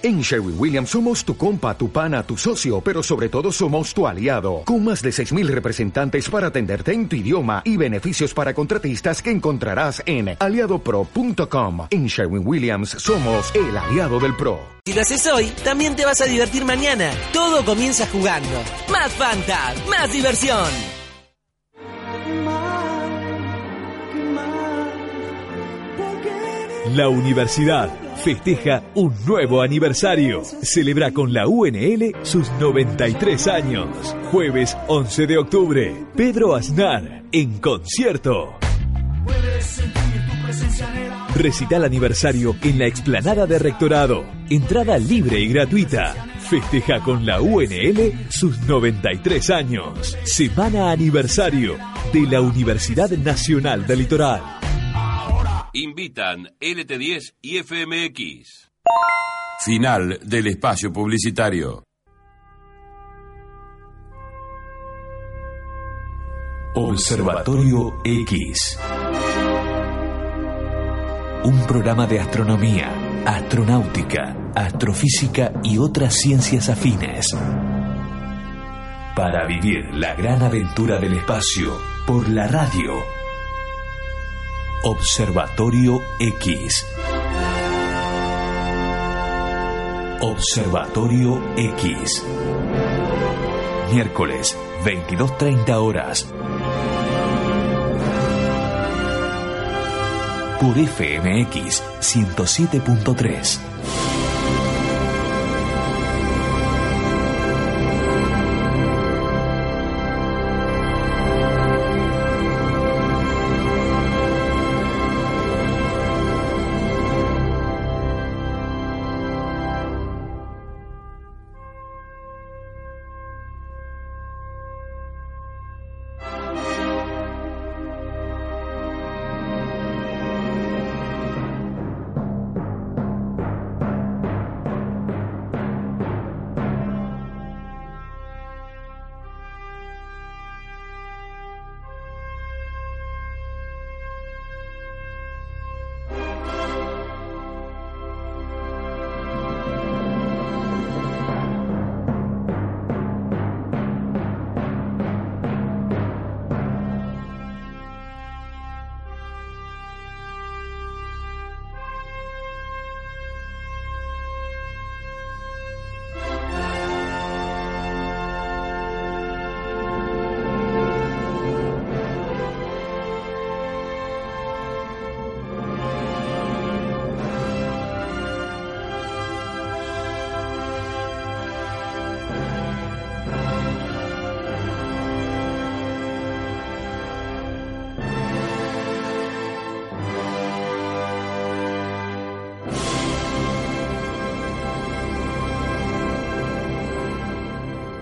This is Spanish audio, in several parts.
En Sherwin Williams somos tu compa, tu pana, tu socio, pero sobre todo somos tu aliado, con más de 6.000 representantes para atenderte en tu idioma y beneficios para contratistas que encontrarás en aliadopro.com. En Sherwin Williams somos el aliado del PRO. Si lo haces hoy, también te vas a divertir mañana. Todo comienza jugando. Más Fanta, más diversión. La universidad festeja un nuevo aniversario. Celebra con la UNL sus 93 años. Jueves 11 de octubre, Pedro Aznar en concierto. Recital aniversario en la explanada de Rectorado. Entrada libre y gratuita. Festeja con la UNL sus 93 años. Semana aniversario de la Universidad Nacional del Litoral. Invitan LT10 y FMX. Final del espacio publicitario. Observatorio X. Un programa de astronomía, astronáutica, astrofísica y otras ciencias afines. Para vivir la gran aventura del espacio por la radio. Observatorio X. Observatorio X. Miércoles, 22.30 horas. Por FMX 107.3.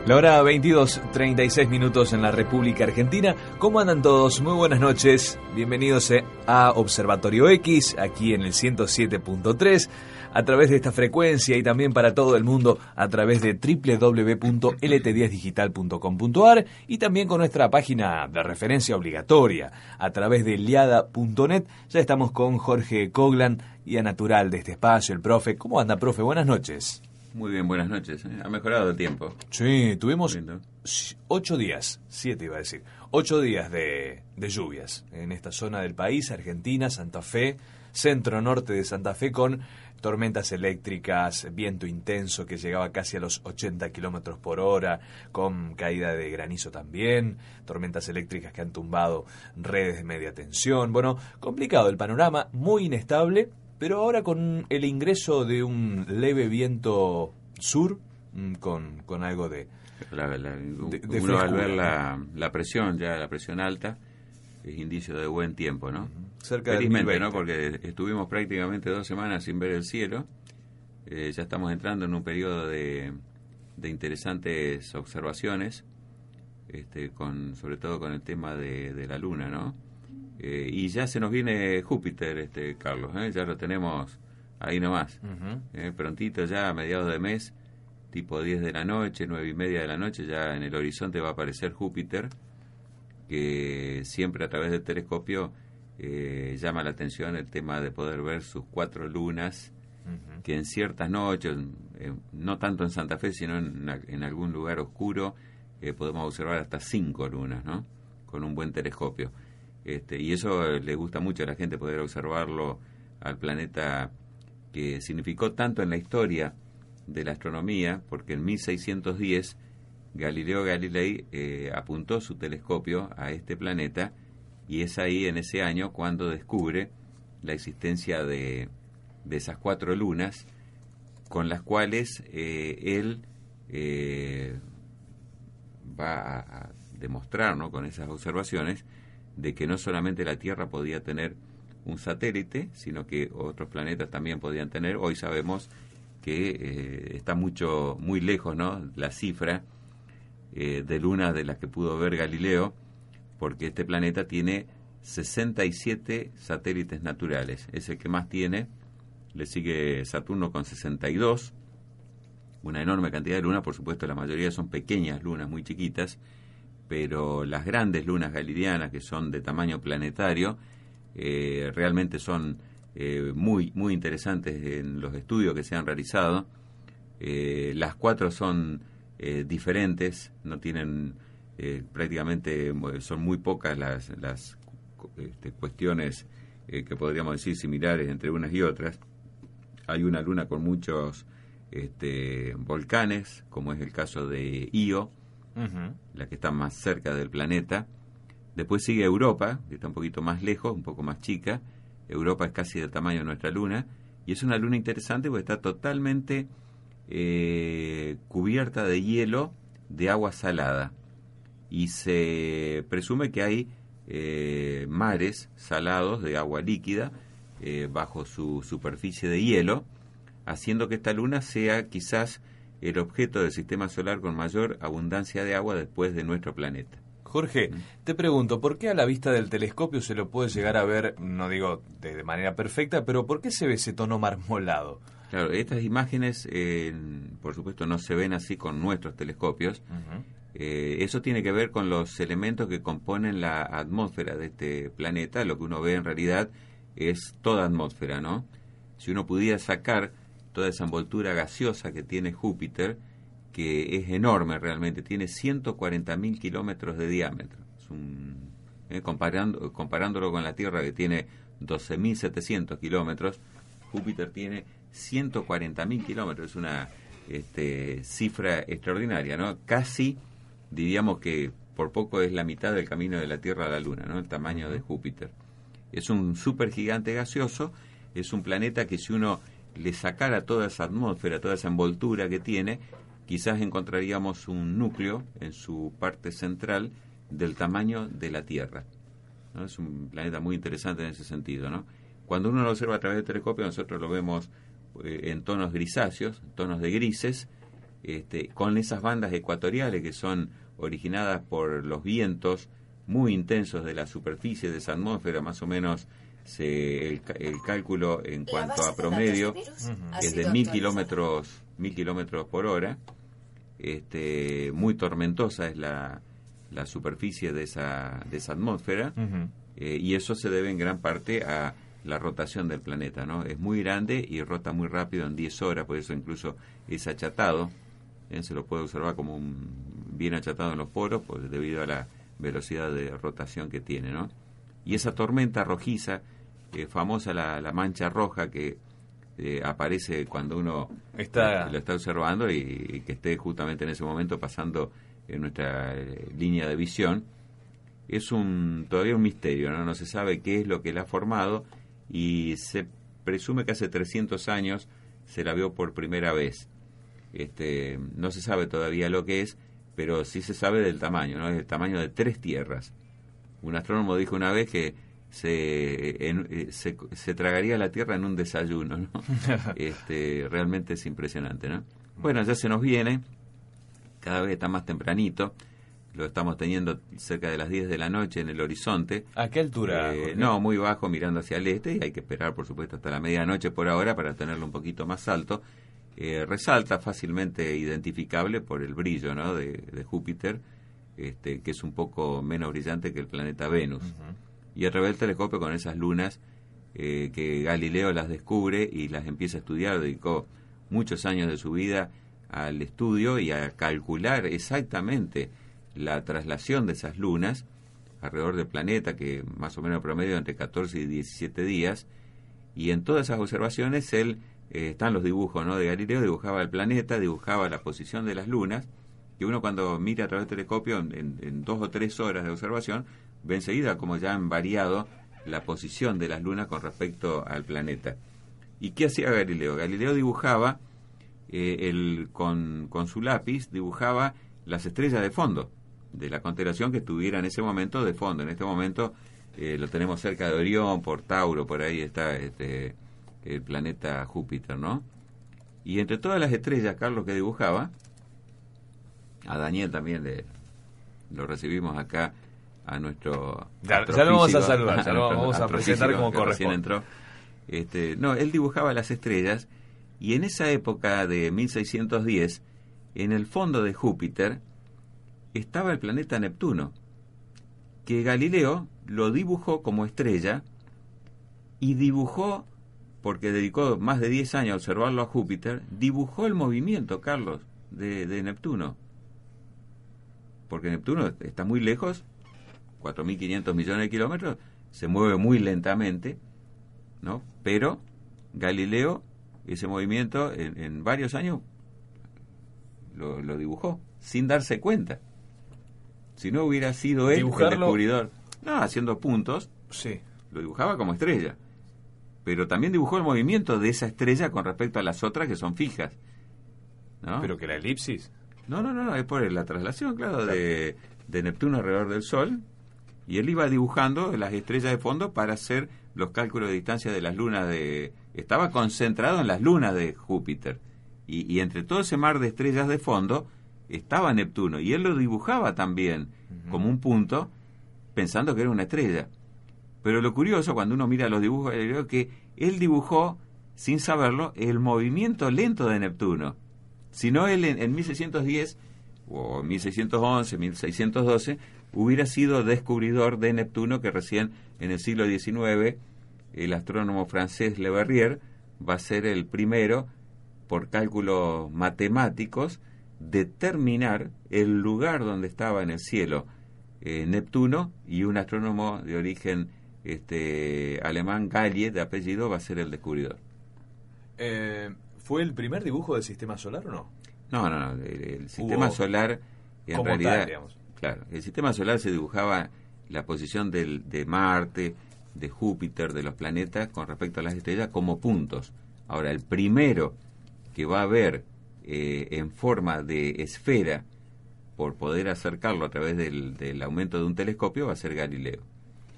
La hora 22, 36 minutos en la República Argentina. ¿Cómo andan todos? Muy buenas noches. Bienvenidos eh, a Observatorio X, aquí en el 107.3, a través de esta frecuencia y también para todo el mundo a través de www.lt10digital.com.ar y también con nuestra página de referencia obligatoria a través de liada.net. Ya estamos con Jorge Coglan, guía natural de este espacio, el profe. ¿Cómo anda, profe? Buenas noches. Muy bien, buenas noches. ¿eh? Ha mejorado el tiempo. Sí, tuvimos ocho días, siete iba a decir, ocho días de, de, lluvias en esta zona del país, Argentina, Santa Fe, centro norte de Santa Fe, con tormentas eléctricas, viento intenso que llegaba casi a los 80 kilómetros por hora, con caída de granizo también, tormentas eléctricas que han tumbado redes de media tensión. Bueno, complicado el panorama, muy inestable pero ahora con el ingreso de un leve viento sur, mm, con, con algo de... La, uno al ver la, la, presión, ya la presión alta, es indicio de buen tiempo, ¿no? Cerca Felizmente, ¿no? Porque estuvimos prácticamente dos semanas sin ver el cielo. Eh, ya estamos entrando en un periodo de, de interesantes observaciones, este, con, sobre todo con el tema de, de la luna, ¿no? Eh, y ya se nos viene Júpiter, este Carlos, ¿eh? ya lo tenemos ahí nomás. Eh, prontito ya a mediados de mes, tipo 10 de la noche, 9 y media de la noche, ya en el horizonte va a aparecer Júpiter, que siempre a través del telescopio llama la atención el tema de poder ver sus cuatro lunas, que en ciertas noches, eh, no tanto en Santa Fe, sino en, en algún lugar oscuro, podemos observar hasta cinco lunas, ¿no? Con un buen telescopio. Este, y eso le gusta mucho a la gente poder observarlo al planeta que significó tanto en la historia de la astronomía, porque en 1610 Galileo Galilei eh, apuntó su telescopio a este planeta y es ahí en ese año cuando descubre la existencia de, de esas cuatro lunas con las cuales eh, él eh, va a, demostrar ¿no? con esas observaciones de que no solamente la Tierra podía tener un satélite, sino que otros planetas también podían tener. Hoy sabemos que eh, está mucho muy lejos, ¿no? La cifra eh, de lunas de las que pudo ver Galileo, porque este planeta tiene 67 satélites naturales. Es el que más tiene. Le sigue Saturno con 62. Una enorme cantidad de lunas, por supuesto, la mayoría son pequeñas lunas, muy chiquitas, pero las grandes lunas galileanas, que son de tamaño planetario, eh, realmente son eh, muy, muy interesantes en los estudios que se han realizado. Eh, las cuatro son diferentes, no tienen prácticamente, son muy pocas las, las este, cuestiones que podríamos decir similares entre unas y otras. Hay una luna con muchos este, volcanes, como es el caso de Io, la que está más cerca del planeta. Después sigue Europa, que está un poquito más lejos, un poco más chica. Europa es casi del tamaño de nuestra luna. Y es una luna interesante porque está totalmente eh, cubierta de hielo de agua salada. Y se presume que hay eh, mares salados de agua líquida eh, bajo su superficie de hielo, haciendo que esta luna sea quizás el objeto del sistema solar con mayor abundancia de agua después de nuestro planeta. Jorge, te pregunto, ¿por qué a la vista del telescopio se lo puede llegar a ver, no digo de, manera perfecta, pero ¿por qué se ve ese tono marmolado? Claro, estas imágenes, por supuesto, no se ven así con nuestros telescopios. Eh, eso tiene que ver con los elementos que componen la atmósfera de este planeta. Lo que uno ve en realidad es toda atmósfera, ¿no? Si uno pudiera sacar toda esa envoltura gaseosa que tiene Júpiter, que es enorme realmente, tiene 140.000 kilómetros de diámetro. Eh, comparando, comparándolo con la Tierra que tiene 12.700 kilómetros, Júpiter tiene 140.000 kilómetros, es una este, cifra extraordinaria, ¿no? Casi, diríamos que por poco es la mitad del camino de la Tierra a la Luna, ¿no? El tamaño de Júpiter. Es un supergigante gaseoso, es un planeta que si uno le sacara toda esa atmósfera, toda esa envoltura que tiene, quizás encontraríamos un núcleo en su parte central del tamaño de la Tierra. Es un planeta muy interesante en ese sentido. ¿no? Cuando uno lo observa a través del telescopio, nosotros lo vemos eh, en tonos grisáceos, tonos de grises, este, con esas bandas ecuatoriales que son originadas por los vientos muy intensos de la superficie de esa atmósfera, más o menos se, el, cálculo en cuanto a promedio es de mil kilómetros, mil kilómetros por hora, este, muy tormentosa es la, la superficie de esa, de esa atmósfera eh, y eso se debe en gran parte a la rotación del planeta, ¿no? Es muy grande y rota muy rápido en 10 horas, por eso incluso es achatado, ¿eh? se lo puede observar como un, bien achatado en los poros, pues debido a la velocidad de rotación que tiene, ¿no? Y esa tormenta rojiza, eh, famosa la, la mancha roja que eh, aparece cuando uno está... lo está observando y, que esté justamente en ese momento pasando en nuestra eh, línea de visión, es un todavía un misterio, ¿no? no se sabe qué es lo que la ha formado y se presume que hace 300 años se la vio por primera vez. Este, no se sabe todavía lo que es, pero sí se sabe del tamaño, ¿no? Es el tamaño de tres tierras. Un astrónomo dijo una vez que eh, se, se, tragaría la tierra en un desayuno, ¿no? este, realmente es impresionante, ¿no? Bueno, ya se nos viene, cada vez está más tempranito, lo estamos teniendo cerca de las 10 de la noche en el horizonte. ¿A qué altura? Eh, no, muy bajo, mirando hacia el este, y hay que esperar, por supuesto, hasta la medianoche por ahora para tenerlo un poquito más alto. Eh, resalta fácilmente identificable por el brillo ¿no? de, Júpiter, este, que es un poco menos brillante que el planeta Venus y través del telescopio con esas lunas eh, que Galileo las descubre y las empieza a estudiar, dedicó muchos años de su vida al estudio y a calcular exactamente la traslación de esas lunas alrededor del planeta, que más o menos promedio entre 14 y 17 días, y en todas esas observaciones él, eh, están los dibujos ¿no? de Galileo, dibujaba el planeta, dibujaba la posición de las lunas, que uno cuando mira a través del telescopio en, dos o tres horas de observación, ve enseguida como ya han variado la posición de las lunas con respecto al planeta. ¿Y qué hacía Galileo? Galileo dibujaba, eh, el, con, con su lápiz, dibujaba las estrellas de fondo de la constelación que estuviera en ese momento de fondo. En este momento eh, lo tenemos cerca de Orión, por Tauro, por ahí está este, el planeta Júpiter, ¿no? Y entre todas las estrellas, Carlos, que dibujaba, a Daniel también le, lo recibimos acá a nuestro ya, lo vamos a saludar ya lo vamos a presentar como corresponde entró. Este, no él dibujaba las estrellas y en esa época de 1610 en el fondo de Júpiter estaba el planeta Neptuno, que Galileo lo dibujó como estrella y dibujó, porque dedicó más de 10 años a observarlo a Júpiter, dibujó el movimiento, Carlos, de, de Neptuno. Porque Neptuno está muy lejos, 4.500 millones de kilómetros, se mueve muy lentamente, ¿no? Pero Galileo, ese movimiento en, varios años lo, lo dibujó, sin darse cuenta. Si no hubiera sido él el descubridor, no, haciendo puntos, sí. lo dibujaba como estrella. Pero también dibujó el movimiento de esa estrella con respecto a las otras que son fijas. ¿no? Pero que la elipsis. No, no, no, es por la traslación, claro, De, de Neptuno alrededor del Sol. Y él iba dibujando las estrellas de fondo para hacer los cálculos de distancia de las lunas de... Estaba concentrado en las lunas de Júpiter. Y, y entre todo ese mar de estrellas de fondo, estaba Neptuno y él lo dibujaba también como un punto pensando que era una estrella. Pero lo curioso cuando uno mira los dibujos es que él dibujó sin saberlo el movimiento lento de Neptuno. Si no él en, 1610 o 1611, 1612 hubiera sido descubridor de Neptuno que recién en el siglo XIX el astrónomo francés Le Verrier va a ser el primero por cálculos matemáticos determinar el lugar donde estaba en el cielo eh, Neptuno y un astrónomo de origen este, alemán, Gallie, de apellido, va a ser el descubridor. Eh, ¿Fue el primer dibujo del sistema solar o no? No, no, no. El, sistema solar, en realidad, claro, el sistema solar se dibujaba la posición del, de Marte, de Júpiter, de los planetas con respecto a las estrellas como puntos. Ahora, el primero que va a ver eh, en forma de esfera por poder acercarlo a través del, aumento de un telescopio va a ser Galileo.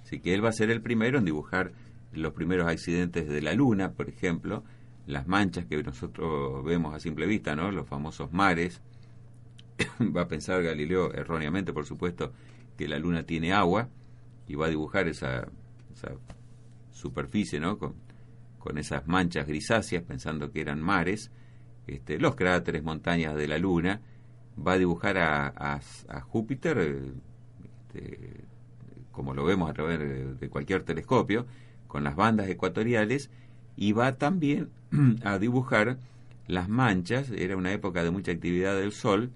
Así que él va a ser el primero en dibujar los primeros accidentes de la Luna, por ejemplo, las manchas que nosotros vemos a simple vista, ¿no? Los famosos mares. va a pensar Galileo, erróneamente, por supuesto, que la Luna tiene agua y va a dibujar esa, superficie, ¿no? Con, con esas manchas grisáceas, pensando que eran mares este, los cráteres, montañas de la Luna, va a dibujar a, Júpiter, eh, este, como lo vemos a través de, cualquier telescopio, con las bandas ecuatoriales, y va también a dibujar las manchas, era una época de mucha actividad del Sol,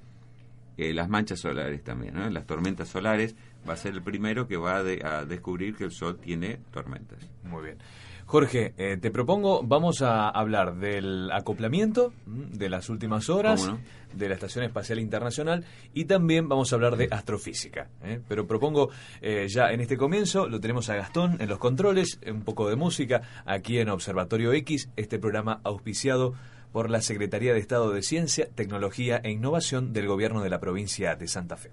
eh, las manchas solares también, las tormentas solares, va a ser el primero que va a descubrir que el Sol tiene tormentas. Muy bien. Jorge, eh, te propongo, vamos a hablar del acoplamiento mm, de las últimas horas de la Estación Espacial Internacional y también vamos a hablar de astrofísica. ¿eh? Pero propongo eh, ya en este comienzo, lo tenemos a Gastón en los controles, un poco de música aquí en Observatorio X, este programa auspiciado por la Secretaría de Estado de Ciencia, Tecnología e Innovación del Gobierno de la provincia de Santa Fe.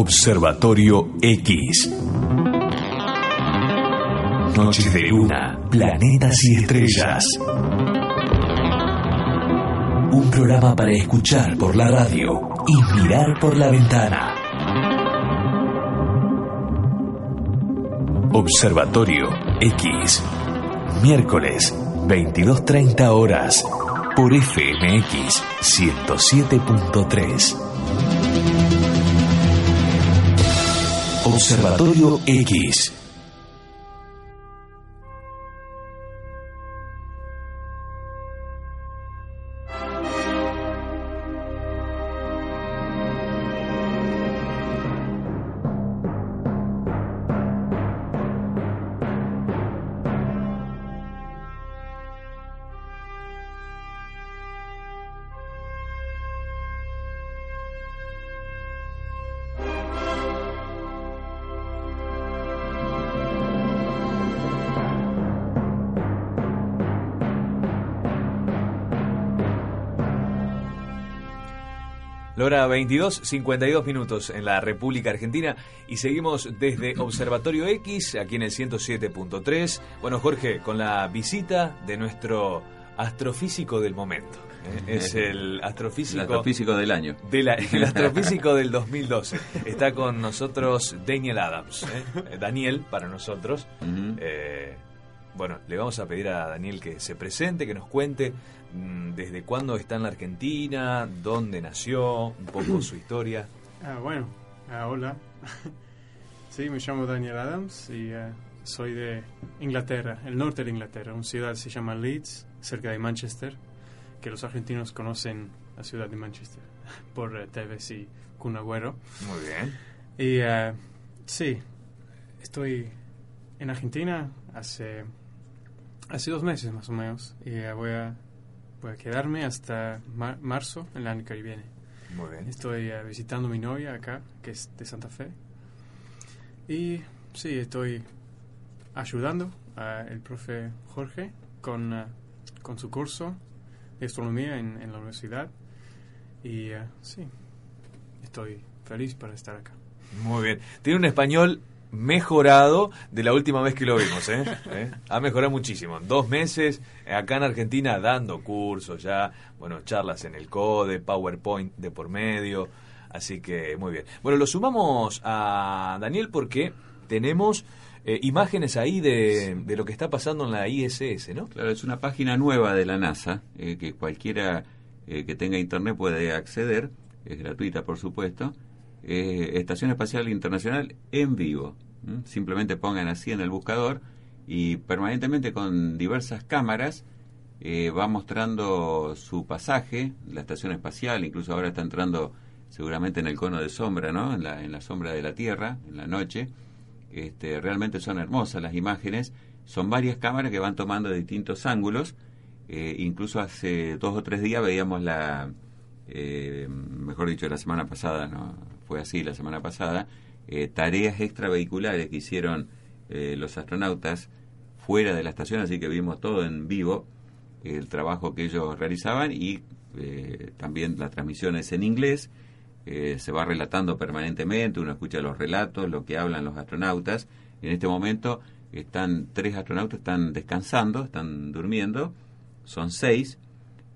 Observatorio X. Noches de luna, planetas y estrellas. Un programa para escuchar por la radio y mirar por la ventana. Observatorio X. Miércoles, 22.30 horas. Por FMX 107.3. Observatorio X. 22, 52 minutos en la República Argentina y seguimos desde Observatorio X, aquí en el 107.3. Bueno, Jorge, con la visita de nuestro astrofísico del momento. ¿eh? Es el astrofísico, el astrofísico del año. el astrofísico del 2012. Está con nosotros Daniel Adams. ¿eh? Daniel, para nosotros. Eh, bueno, le vamos a pedir a Daniel que se presente, que nos cuente Mm, desde cuándo está en la Argentina, dónde nació, un poco su historia. Ah, bueno, ah, hola. sí, me llamo Daniel Adams y uh, soy de Inglaterra, el norte de Inglaterra. Una ciudad se llama Leeds, cerca de Manchester, que los argentinos conocen la ciudad de Manchester por uh, Tevez y Kun Agüero. Muy bien. Y uh, sí, estoy en Argentina hace, hace dos meses más o menos y voy a Voy a quedarme hasta marzo, el año que viene. Muy bien. Estoy uh, visitando a mi novia acá, que es de Santa Fe. Y sí, estoy ayudando al profe Jorge con, uh, con su curso de astronomía en, en la universidad. Y uh, sí, estoy feliz para estar acá. Muy bien. Tiene un español mejorado de la última vez que lo vimos, ¿eh? ¿Eh? Ha mejorado muchísimo. Dos meses acá en Argentina dando cursos ya, bueno, charlas en el CODE, PowerPoint de por medio. Así que muy bien. Bueno, lo sumamos a Daniel porque tenemos eh, imágenes ahí de, de, lo que está pasando en la ISS, ¿no? Claro, es una página nueva de la NASA que cualquiera que tenga internet puede acceder. Es gratuita, por supuesto eh, Estación Espacial Internacional en vivo. Simplemente pongan así en el buscador y permanentemente con diversas cámaras eh, va mostrando su pasaje, la estación espacial, incluso ahora está entrando seguramente en el cono de sombra, ¿no? En la, en la sombra de la Tierra, en la noche. Este, realmente son hermosas las imágenes. Son varias cámaras que van tomando distintos ángulos. Eh, incluso hace dos o tres días veíamos la, mejor dicho, la semana pasada, ¿no? Fue así la semana pasada, eh, tareas extravehiculares que hicieron eh, los astronautas fuera de la estación, así que vimos todo en vivo, el trabajo que ellos realizaban y eh, también las transmisiones en inglés. se va relatando permanentemente, uno escucha los relatos, lo que hablan los astronautas. En este momento están tres astronautas, están descansando, están durmiendo, son seis,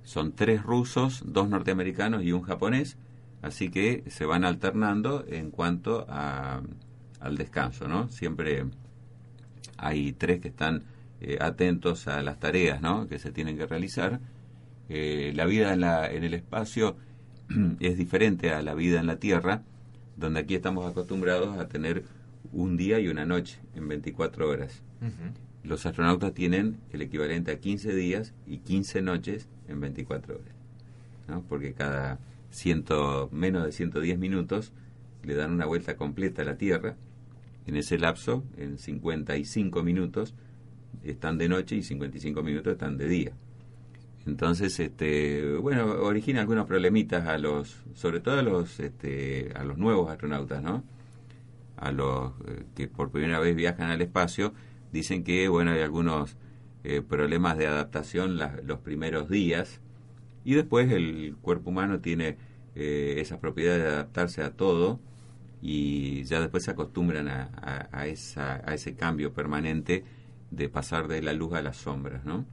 son tres rusos, dos norteamericanos y un japonés así que se van alternando en cuanto a, al descanso, ¿no? Siempre hay tres que están eh, atentos a las tareas, ¿no? Que se tienen que realizar. Eh, la vida en, la, en el espacio es diferente a la vida en la Tierra, donde aquí estamos acostumbrados a tener un día y una noche en 24 horas. Los astronautas tienen el equivalente a 15 días y 15 noches en 24 horas, ¿no? Porque cada ciento, menos de 110 minutos, le dan una vuelta completa a la Tierra. En ese lapso, en 55 minutos, están de noche y 55 minutos están de día. Entonces, este, bueno, origina algunos problemitas a los, sobre todo a los, este, a los nuevos astronautas, ¿no? A los eh, que por primera vez viajan al espacio, dicen que, bueno, hay algunos eh, problemas de adaptación los primeros días, y después el cuerpo humano tiene eh, esa propiedad de adaptarse a todo y ya después se acostumbran a, a, esa, a ese cambio permanente de pasar de la luz a las sombras, ¿no?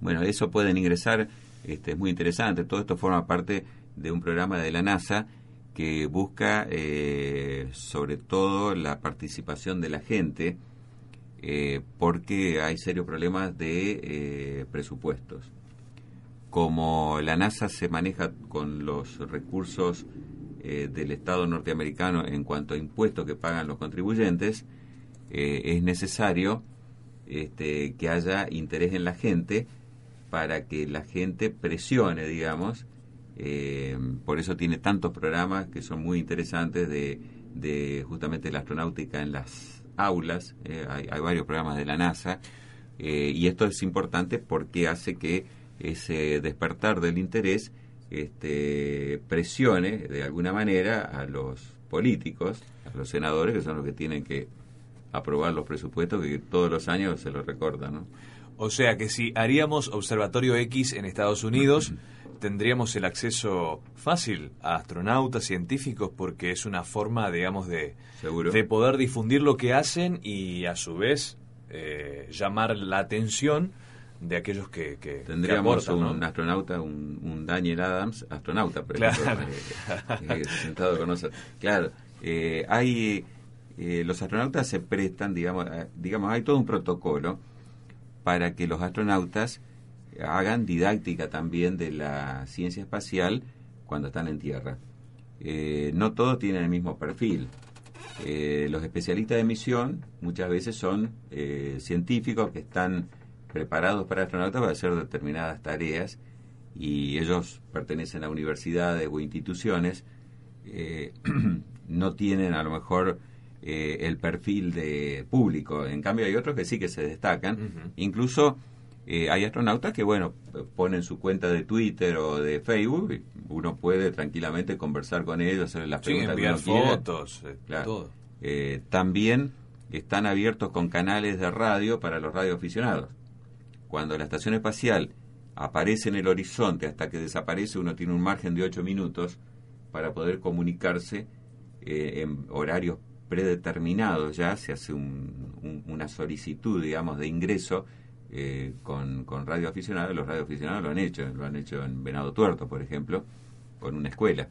Bueno, eso pueden ingresar, este, es muy interesante, todo esto forma parte de un programa de la NASA que busca eh, sobre todo la participación de la gente eh, porque hay serios problemas de eh, presupuestos. Como la NASA se maneja con los recursos del Estado norteamericano en cuanto a impuestos que pagan los contribuyentes, es necesario este, que haya interés en la gente para que la gente presione, digamos, eh, por eso tiene tantos programas que son muy interesantes de, de justamente la astronáutica en las aulas. Eh, hay, varios programas de la NASA eh, y esto es importante porque hace que ese despertar del interés este, presione de alguna manera a los políticos, a los senadores, que son los que tienen que aprobar los presupuestos que todos los años se los recordan. ¿no? O sea que si haríamos Observatorio X en Estados Unidos, tendríamos el acceso fácil a astronautas, científicos, porque es una forma, digamos, de, de poder difundir lo que hacen y a su vez eh, llamar la atención de aquellos que, que tendríamos un astronauta un, Daniel Adams astronauta pero claro. Eh, sentado con nosotros claro eh, hay los astronautas se prestan digamos digamos hay todo un protocolo para que los astronautas hagan didáctica también de la ciencia espacial cuando están en tierra. Eh, no todos tienen el mismo perfil. Eh, los especialistas de misión muchas veces son eh, científicos que están preparados para astronautas para hacer determinadas tareas y ellos pertenecen a universidades o instituciones, no tienen a lo mejor el perfil de público. En cambio hay otros que sí que se destacan. Incluso eh, hay astronautas que, bueno, ponen su cuenta de Twitter o de Facebook y uno puede tranquilamente conversar con ellos, hacerles las preguntas enviar fotos, eh, todo. Eh, también están abiertos con canales de radio para los radioaficionados. Cuando la estación espacial aparece en el horizonte hasta que desaparece, uno tiene un margen de 8 minutos para poder comunicarse en horarios predeterminados ya, se hace una solicitud, digamos, de ingreso eh, con, con radioaficionados, los radioaficionados lo han hecho, lo han hecho en Venado Tuerto, por ejemplo, con una escuela.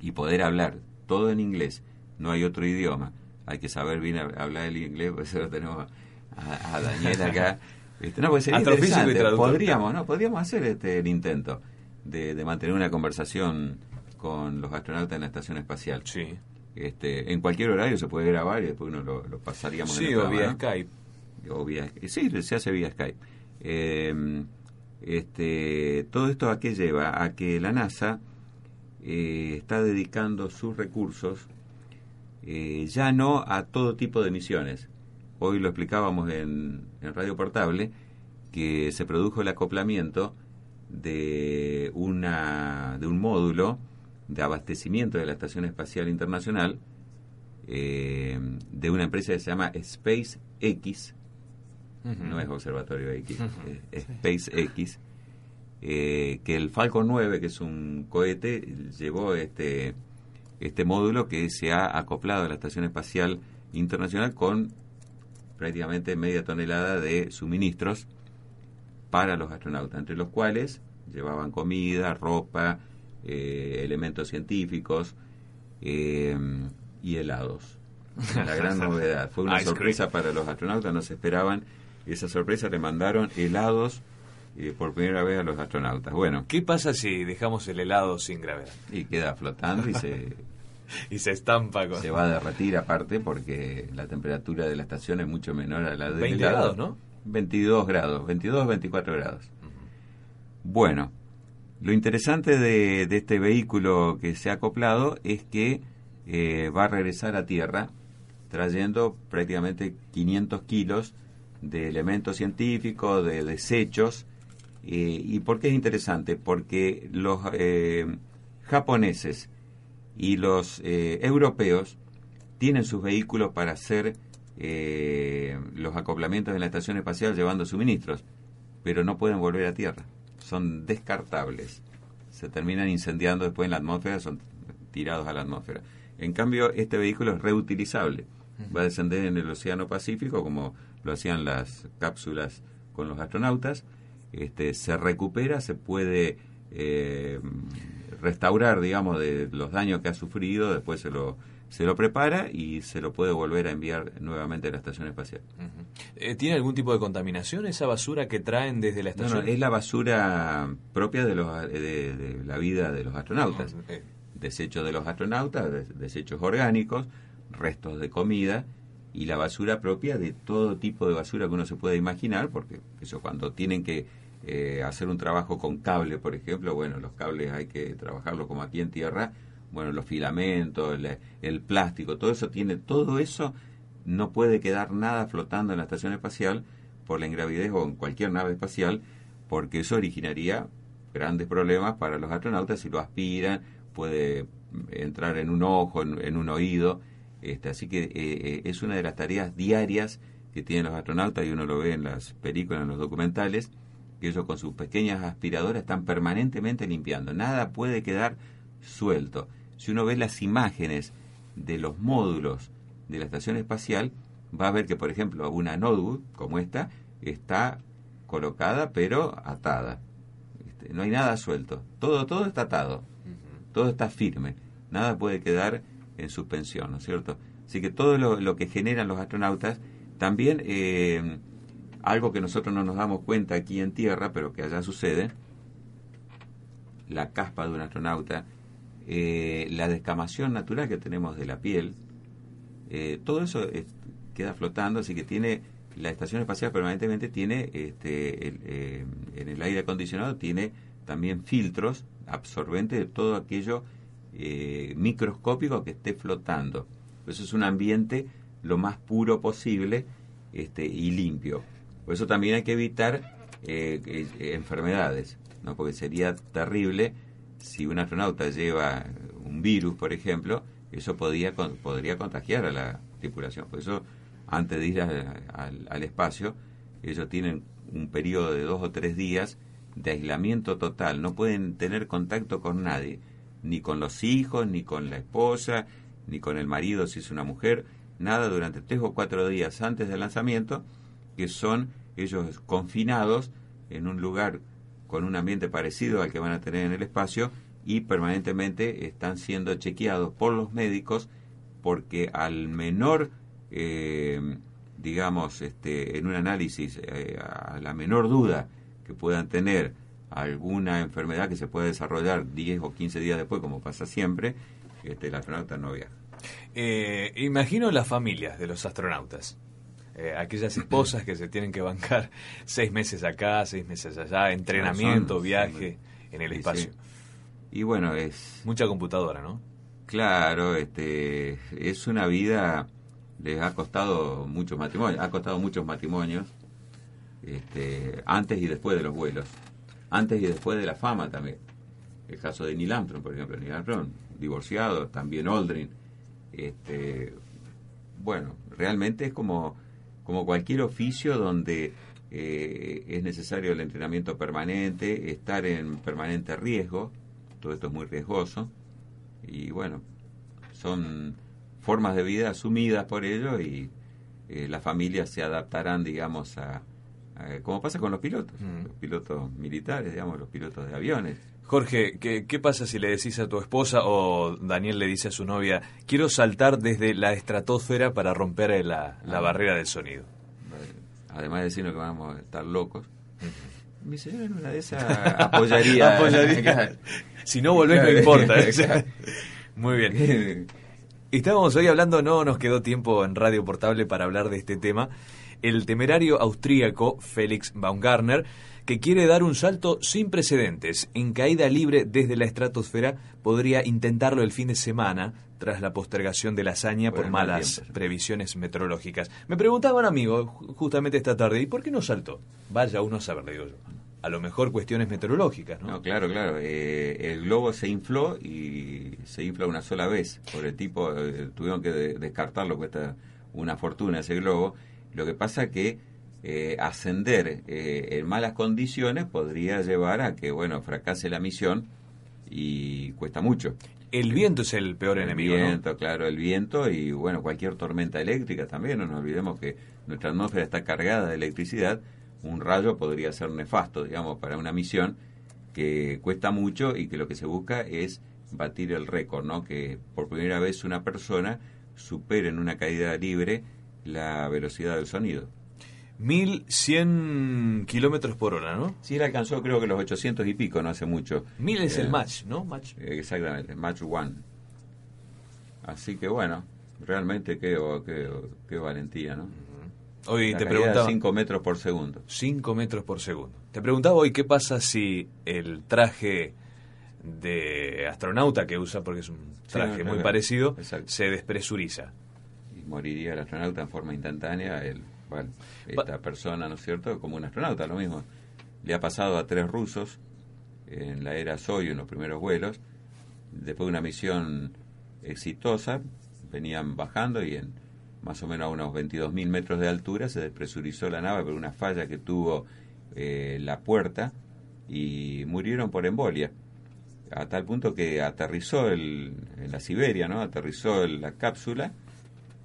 Y poder hablar todo en inglés, no hay otro idioma, hay que saber bien hablar el inglés, por eso tenemos a, Daniel acá. Este, no, pues sería interesante. Podríamos, ¿no? Podríamos hacer este, el intento de, de mantener una conversación con los astronautas en la estación espacial. Sí. Este, en cualquier horario se puede grabar y después uno lo, pasaríamos sí, en o vía Skype o vía, sí, se hace vía Skype. Em, este, todo esto a qué lleva? A que la NASA eh, está dedicando sus recursos eh, ya no a todo tipo de misiones. Hoy lo explicábamos en, en Radio Portable, que se produjo el acoplamiento de, una, de un módulo de abastecimiento de la Estación Espacial Internacional eh, de una empresa que se llama SpaceX, no es Observatorio X, es SpaceX, eh, que el Falcon 9, que es un cohete, llevó este, este módulo que se ha acoplado a la Estación Espacial Internacional con prácticamente media tonelada de suministros para los astronautas, entre los cuales llevaban comida, ropa, eh, elementos científicos eh, y helados. La gran novedad. Fue una sorpresa para los astronautas, no se esperaban esa sorpresa le mandaron helados eh, por primera vez a los astronautas. Bueno. ¿Qué pasa si dejamos el helado sin gravedad? Y queda flotando y se... y se estampa con... Se va a derretir aparte porque la temperatura de la estación es mucho menor a la de 20 grados, ¿no? 22 grados, 22, 24 grados. Bueno, lo interesante de, este vehículo que se ha acoplado es que eh, va a regresar a tierra trayendo prácticamente 500 kilos de elementos científicos, de desechos. Eh, ¿Y por qué es interesante? Porque los eh, japoneses y los eh, europeos tienen sus vehículos para hacer los acoplamientos en la estación espacial llevando suministros, pero no pueden volver a tierra. Son descartables. Se terminan incendiando después en la atmósfera, son tirados a la atmósfera. En cambio, este vehículo es reutilizable. Va a descender en el Océano Pacífico, como lo hacían las cápsulas con los astronautas. Este, se recupera, se puede eh, restaurar, digamos, de los daños que ha sufrido, después se lo, se lo prepara y se lo puede volver a enviar nuevamente a la estación espacial. Eh, ¿Tiene algún tipo de contaminación esa basura que traen desde la estación? no, es la basura propia de, los, de, de la vida de los astronautas. Ah, eh, Desechos de los astronautas, des- desechos orgánicos, restos de comida y la basura propia de todo tipo de basura que uno se puede imaginar, porque eso cuando tienen que eh, hacer un trabajo con cable, por ejemplo, bueno, los cables hay que trabajarlo como aquí en tierra, bueno, los filamentos, el, el plástico, todo eso tiene, todo eso no puede quedar nada flotando en la estación espacial por la ingravidez o en cualquier nave espacial, porque eso originaría grandes problemas para los astronautas si lo aspiran, puede entrar en un ojo, en, en un oído. Este, así que eh, eh, es una de las tareas diarias que tienen los astronautas y uno lo ve en las películas, en los documentales, que ellos con sus pequeñas aspiradoras están permanentemente limpiando. Nada puede quedar suelto. Si uno ve las imágenes de los módulos de la estación espacial, va a ver que, por ejemplo, una notebook como esta está colocada pero atada. Este, no hay nada suelto. Todo, todo está atado. Todo está firme. Nada puede quedar en suspensión, ¿no es cierto? Así que todo lo, lo que generan los astronautas, también eh, algo que nosotros no nos damos cuenta aquí en Tierra, pero que allá sucede, la caspa de un astronauta, eh, la descamación natural que tenemos de la piel, eh, todo eso es- queda flotando, así que tiene la estación espacial permanentemente tiene este, eh, en el aire acondicionado tiene también filtros absorbentes de todo aquello microscópico que esté flotando. Eso es un ambiente lo más puro posible este, y limpio. Por eso también hay que evitar eh, eh, enfermedades, ¿no? porque sería terrible si un astronauta lleva un virus, por ejemplo, eso podría, con- podría contagiar a la tripulación. Por eso, antes de ir al, al espacio, ellos tienen un periodo de dos o tres días de aislamiento total. No pueden tener contacto con nadie, ni con los hijos, ni con la esposa, ni con el marido si es una mujer, nada durante tres o cuatro días antes del lanzamiento, que son ellos confinados en un lugar con un ambiente parecido al que van a tener en el espacio y permanentemente están siendo chequeados por los médicos porque al menor, eh, digamos, este, en un análisis, eh, a la menor duda que puedan tener alguna enfermedad que se pueda desarrollar 10 o 15 días después, como pasa siempre, este, el astronauta no viaja. Eh, imagino las familias de los astronautas. Eh, aquellas esposas que se tienen que bancar seis meses acá, seis meses allá, entrenamiento, son- viaje en el espacio. Y bueno, es Mucha computadora, ¿no? claro, este, es una vida, les ha costado muchos matrimonios, ha costado muchos matrimonios, este, antes y después de los vuelos, antes y después de la fama también. El caso de Neil Armstrong, por ejemplo, Neil Armstrong, divorciado, también Aldrin. Este, bueno, realmente es como, como cualquier oficio donde eh, es necesario el entrenamiento permanente, estar en permanente riesgo, todo esto es muy riesgoso, y bueno, son formas de vida asumidas por ellos y eh, las familias se adaptarán, digamos, a, a- como pasa con los pilotos, Mm. los pilotos militares, digamos, los pilotos de aviones. Jorge, ¿qué, qué pasa si le decís a tu esposa o Daniel le dice a su novia, quiero saltar desde la estratosfera para romper la, la Ah. barrera del sonido? Además de decirnos que vamos a estar locos. Mi señora en una de esas apoyaría. Apoyaría. Si no volvés no importa. ¿eh? Muy bien. Estábamos hoy hablando, no nos quedó tiempo en Radio Portable para hablar de este tema. El temerario austríaco Félix Baumgartner, que quiere dar un salto sin precedentes en caída libre desde la estratosfera, podría intentarlo el fin de semana tras la postergación de la hazaña Por malas tiempo, sí. previsiones meteorológicas. Me preguntaba un amigo ju- justamente esta tarde, ¿y por qué no saltó? Vaya uno a saber, le digo yo. A lo mejor cuestiones meteorológicas, ¿no? No, claro, claro. eh, el globo se infló y se infla una sola vez. Por el tipo, eh, tuvieron que de- descartarlo, cuesta una fortuna ese globo. Lo que pasa que eh, ascender eh, en malas condiciones podría llevar a que, bueno, fracase la misión y cuesta mucho. el viento es el peor el enemigo, ¿no? viento, claro, el viento y bueno, cualquier tormenta eléctrica también. No nos olvidemos que nuestra atmósfera está cargada de electricidad. Un rayo podría ser nefasto, digamos, para una misión que cuesta mucho y que lo que se busca es batir el récord, ¿no? Que por primera vez una persona supere en una caída libre la velocidad del sonido. 1100 kilómetros por hora, ¿no? Sí, él alcanzó creo que los 800 y pico, no hace mucho. 1000 es el Eh, match, ¿no? Match. Exactamente, Match One. Así que bueno, realmente qué, qué, qué valentía, ¿no? Hoy te preguntaba 5 metros por segundo. 5 metros por segundo. Te preguntaba hoy qué pasa si el traje de astronauta que usa, porque es un Sí, traje no, muy claro. parecido, Exacto. se despresuriza. Y moriría el astronauta en forma instantánea. El, esta persona, ¿no es cierto? Como un astronauta, lo mismo. Le ha pasado a tres rusos en la era Soyuz, en los primeros vuelos. Después de una misión exitosa, venían bajando y en más o menos a unos 22.000 metros de altura se despresurizó la nave por una falla que tuvo eh, la puerta y murieron por embolia. A tal punto que aterrizó el, en la Siberia, ¿no? Aterrizó el- la cápsula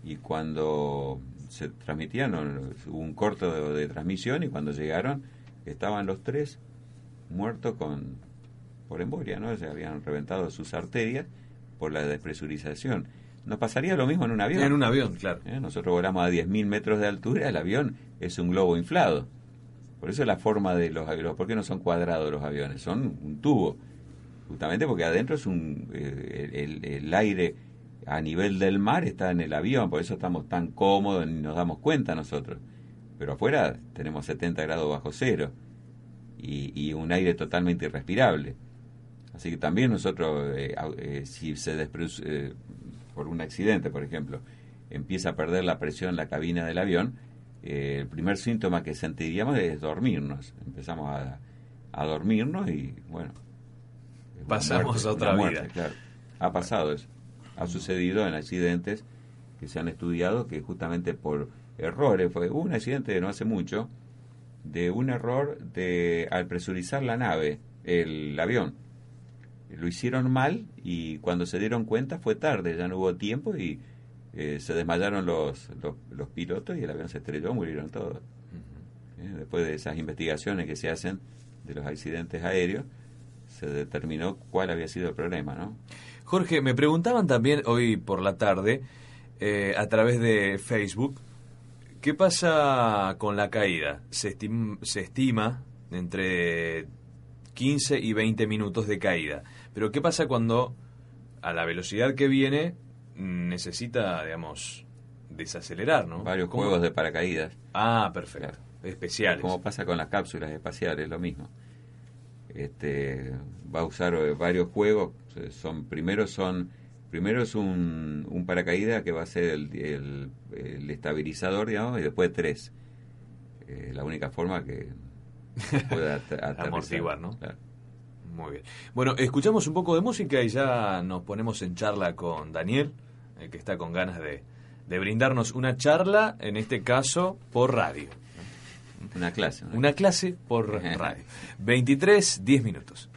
y cuando se transmitían hubo un corto de, de transmisión y cuando llegaron estaban los tres muertos con por embolia, ¿no? Se habían reventado sus arterias por la despresurización. Nos pasaría lo mismo en un avión. En un avión, claro. ¿eh? Nosotros volamos a 10.000 metros de altura, el avión es un globo inflado. Por eso la forma de los aviones, ¿por qué no son cuadrados los aviones? Son un tubo. Justamente porque adentro es un eh, el, el aire a nivel del mar está en el avión, por eso estamos tan cómodos y nos damos cuenta nosotros. Pero afuera tenemos 70 grados bajo cero y, y un aire totalmente irrespirable. Así que también nosotros, eh, eh, si se despre- eh, por un accidente, por ejemplo, empieza a perder la presión en la cabina del avión, eh, el primer síntoma que sentiríamos es dormirnos. Empezamos a, a dormirnos y, bueno. Pasamos muerte, a otra vida. claro. Ha pasado eso. Ha sucedido en accidentes que se han estudiado que justamente por errores, fue un accidente no hace mucho, de un error de al presurizar la nave, el avión. Lo hicieron mal y cuando se dieron cuenta fue tarde, ya no hubo tiempo y eh, se desmayaron los, los, los pilotos y el avión se estrelló, murieron todos. Eh, Después de esas investigaciones que se hacen de los accidentes aéreos, se determinó cuál había sido el problema, ¿no? Jorge, me preguntaban también hoy por la tarde, eh, a través de Facebook, ¿qué pasa con la caída? Se, estim- se estima entre 15 y 20 minutos de caída. Pero ¿qué pasa cuando a la velocidad que viene mm, necesita, digamos, desacelerar, ¿no? Varios ¿Cómo? juegos de paracaídas. Ah, perfecto. Especiales. Como pasa con las cápsulas espaciales, lo mismo. Este, va a usar eh, varios juegos. Son primero son primero es un, un paracaídas que va a ser el, el- el estabilizador, digamos, y después tres. Eh, la única forma que pueda. Amortiguar, ¿no? Claro. Muy bien. Bueno, escuchamos un poco de música y ya nos ponemos en charla con Daniel, eh, que está con ganas de, de brindarnos una charla, en este caso por radio. Una clase. ¿no? Una clase por radio. 23, 10 minutos.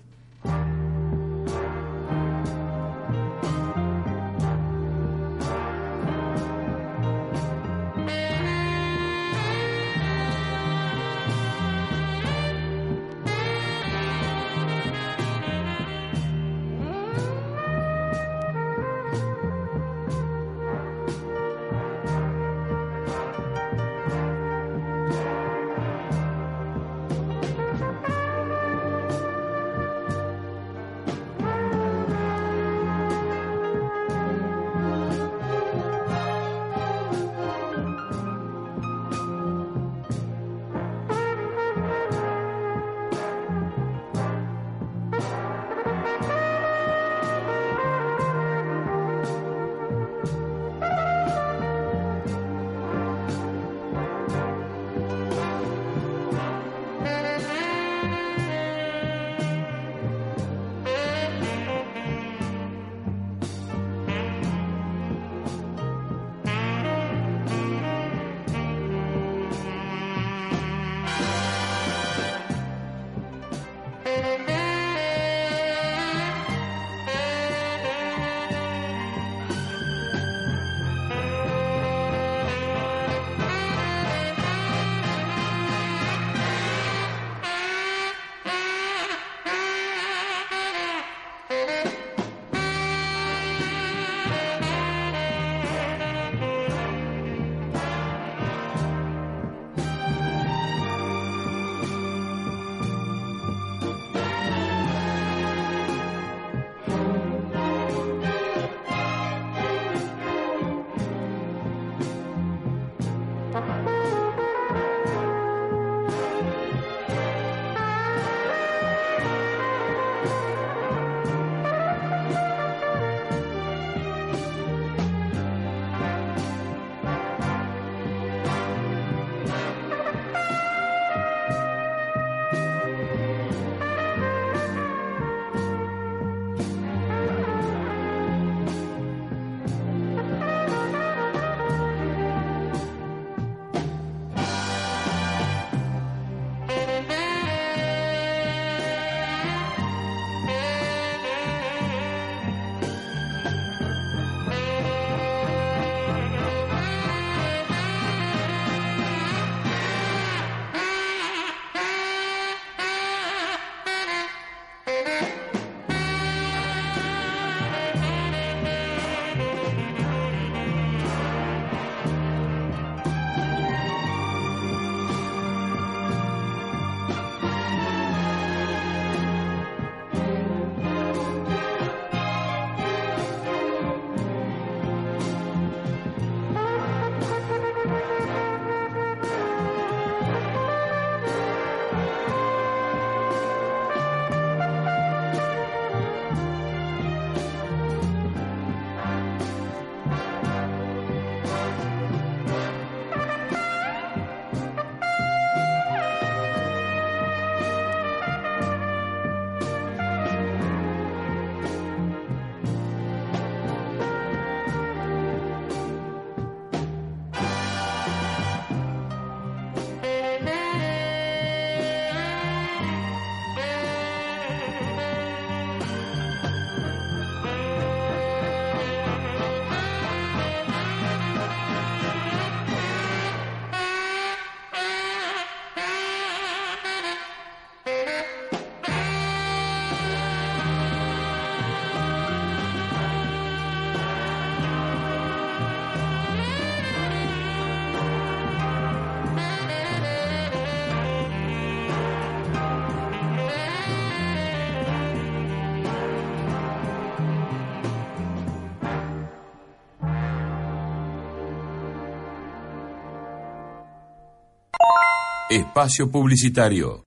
Espacio Publicitario.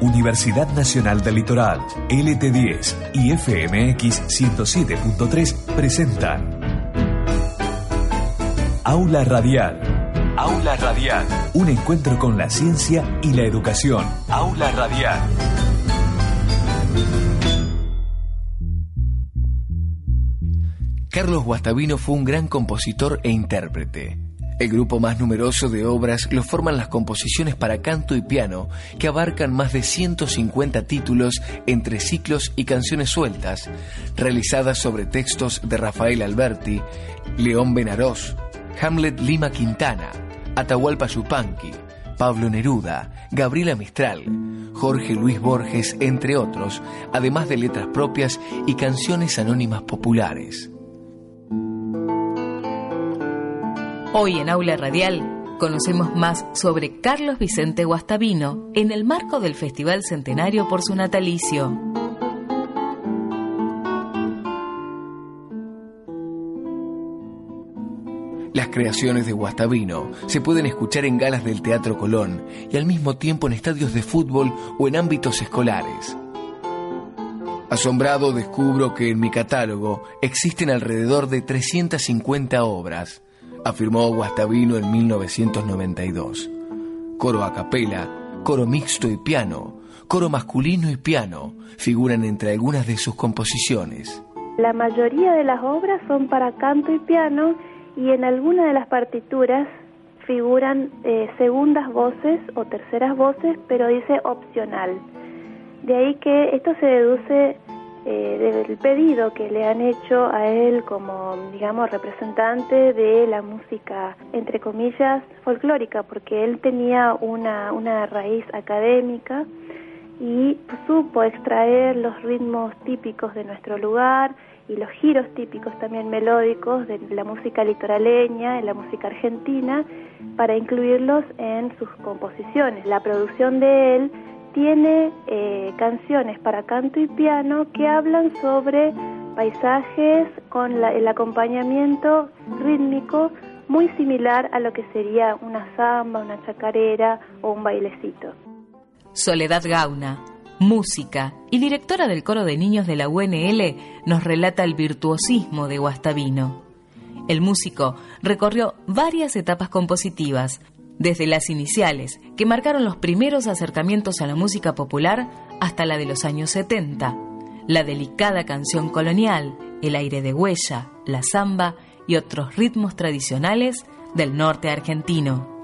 Universidad Nacional del Litoral, LT10 y FMX 107.3 presentan Aula Radial. Aula Radial. Un encuentro con la ciencia y la educación. Aula Radial. Carlos Guastavino fue un gran compositor e intérprete. El grupo más numeroso de obras lo forman las composiciones para canto y piano, que abarcan más de 150 títulos entre ciclos y canciones sueltas, realizadas sobre textos de Rafael Alberti, León Benarós, Hamlet Lima Quintana, Atahualpa Yupanqui, Pablo Neruda, Gabriela Mistral, Jorge Luis Borges, entre otros, además de letras propias y canciones anónimas populares. Hoy en Aula Radial conocemos más sobre Carlos Vicente Guastavino en el marco del Festival Centenario por su natalicio. Las creaciones de Guastavino se pueden escuchar en galas del Teatro Colón y al mismo tiempo en estadios de fútbol o en ámbitos escolares. Asombrado descubro que en mi catálogo existen alrededor de 350 obras afirmó Guastavino en 1992. Coro a capela, coro mixto y piano, coro masculino y piano figuran entre algunas de sus composiciones. La mayoría de las obras son para canto y piano y en algunas de las partituras figuran eh, segundas voces o terceras voces, pero dice opcional. De ahí que esto se deduce eh, del pedido que le han hecho a él como, digamos, representante de la música, entre comillas, folclórica, porque él tenía una, una raíz académica y supo extraer los ritmos típicos de nuestro lugar y los giros típicos también melódicos de la música litoraleña, en la música argentina, para incluirlos en sus composiciones. La producción de él tiene eh, canciones para canto y piano que hablan sobre paisajes con el acompañamiento rítmico muy similar a lo que sería una samba, una chacarera o un bailecito. Soledad Gauna, música y directora del coro de niños de la UNL, nos relata el virtuosismo de Guastavino. El músico recorrió varias etapas compositivas, desde las iniciales, que marcaron los primeros acercamientos a la música popular, hasta la de los años 70, la delicada canción colonial, el aire de huella, la samba y otros ritmos tradicionales del norte argentino.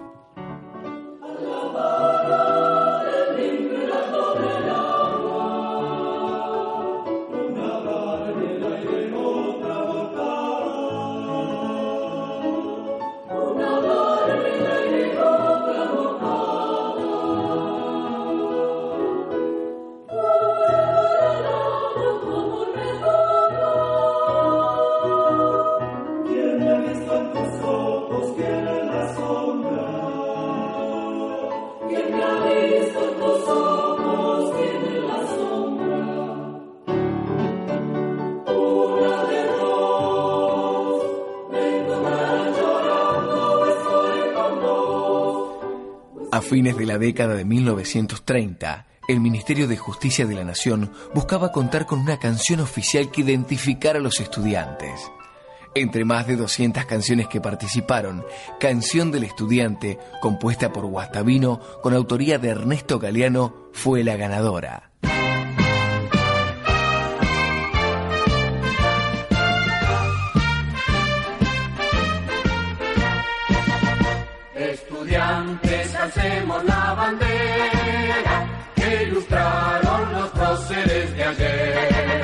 Fines de la década de 1930, el Ministerio de Justicia de la Nación buscaba contar con una canción oficial que identificara a los estudiantes. Entre más de 200 canciones que participaron, Canción del Estudiante, compuesta por Guastavino con autoría de Ernesto Galeano, fue la ganadora. La bandera que ilustraron los próceres de ayer.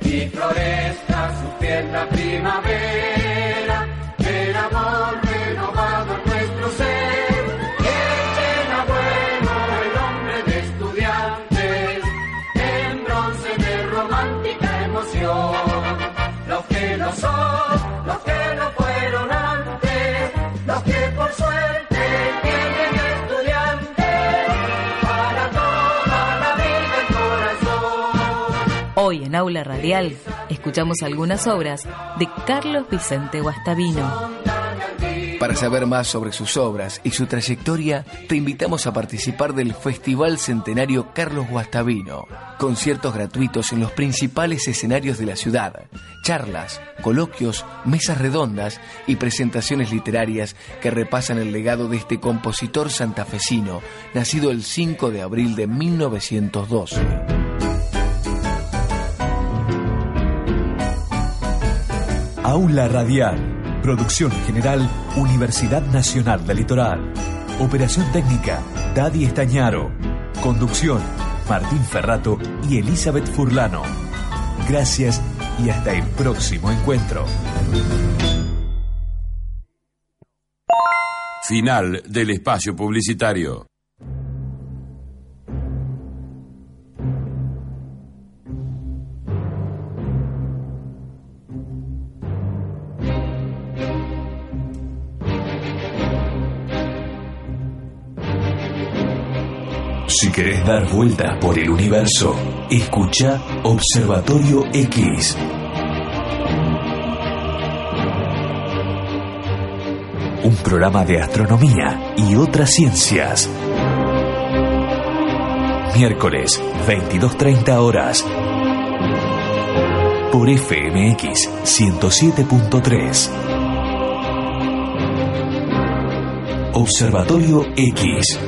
Y florezca su piel la primavera el amor renovado en nuestro ser que llena bueno el hombre de estudiantes en bronce de romántica emoción. Los que no son los que no fueron antes los que por suerte en Aula Radial escuchamos algunas obras de Carlos Vicente Guastavino. Para saber más sobre sus obras y su trayectoria, te invitamos a participar del Festival Centenario Carlos Guastavino. Conciertos gratuitos en los principales escenarios de la ciudad, charlas, coloquios, mesas redondas y presentaciones literarias que repasan el legado de este compositor santafesino, nacido el 5 de abril de 1912. Aula Radial. Producción general, Universidad Nacional del Litoral. Operación técnica, Daddy Estañaro. Conducción, Martín Ferrato y Elizabeth Furlano. Gracias y hasta el próximo encuentro. Final del espacio publicitario. Si querés dar vueltas por el universo, escucha Observatorio X. Un programa de astronomía y otras ciencias. Miércoles, 22.30 horas. Por FMX 107.3. Observatorio X.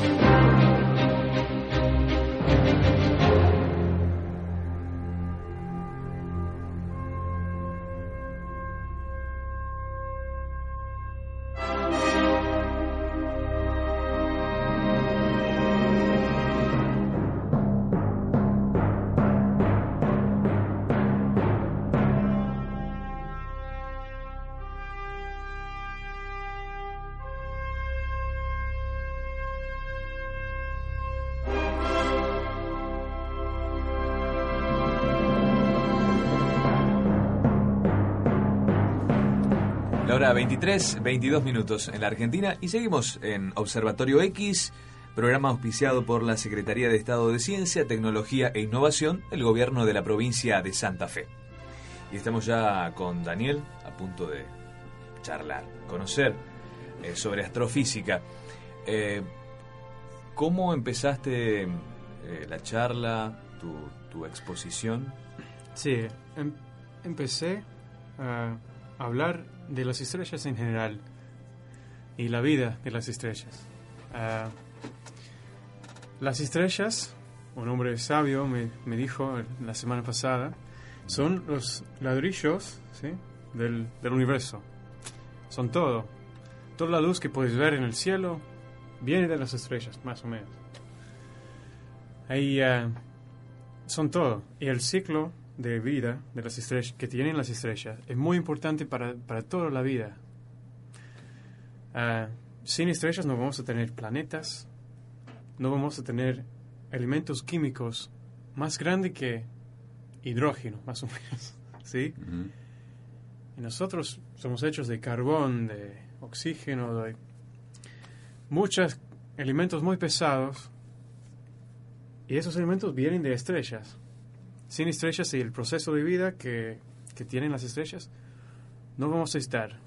23, 22 minutos en la Argentina y seguimos en Observatorio X, programa auspiciado por la Secretaría de Estado de Ciencia, Tecnología e Innovación del Gobierno de la provincia de Santa Fe. Y estamos ya con Daniel a punto de charlar, conocer eh, sobre astrofísica. Eh, ¿Cómo empezaste eh, la charla, tu, exposición? Sí, em- empecé a hablar de las estrellas en general y la vida de las estrellas. Ah, las estrellas, un hombre sabio me, me dijo la semana pasada, son los ladrillos ¿sí? del, del universo. Son todo. Toda la luz que puedes ver en el cielo viene de las estrellas, más o menos. Ahí ah, son todo. Y el ciclo de vida de las estrellas que tienen las estrellas es muy importante para, para toda la vida. Ah, sin estrellas no vamos a tener planetas, no vamos a tener elementos químicos más grandes que hidrógeno, más o menos. ¿Sí? Y nosotros somos hechos de carbón, de oxígeno, de muchos elementos muy pesados. Y esos elementos vienen de estrellas. Sin estrellas y el proceso de vida que, que tienen las estrellas, no vamos a estar.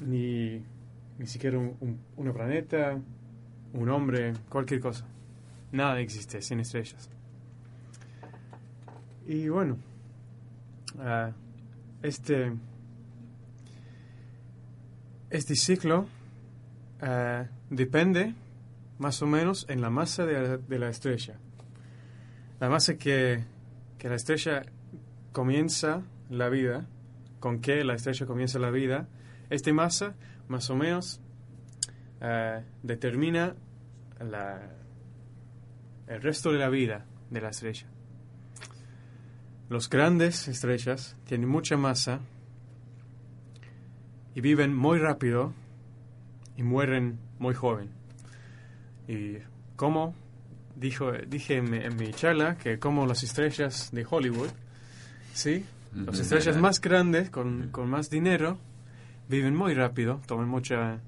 Ni, ni siquiera un, un- planeta, un hombre, cualquier cosa. Nada existe sin estrellas. Y bueno, ah, este, este ciclo ah, depende más o menos en la masa de de la estrella. La masa que, que la estrella comienza la vida, con que la estrella comienza la vida, esta masa más o menos ah, determina la, el resto de la vida de la estrella. Los grandes estrellas tienen mucha masa y viven muy rápido y mueren muy joven. Y como dijo, dije en mi, en mi charla que como las estrellas de Hollywood, ¿sí? Las estrellas más grandes, con, con más dinero, viven muy rápido, toman mucha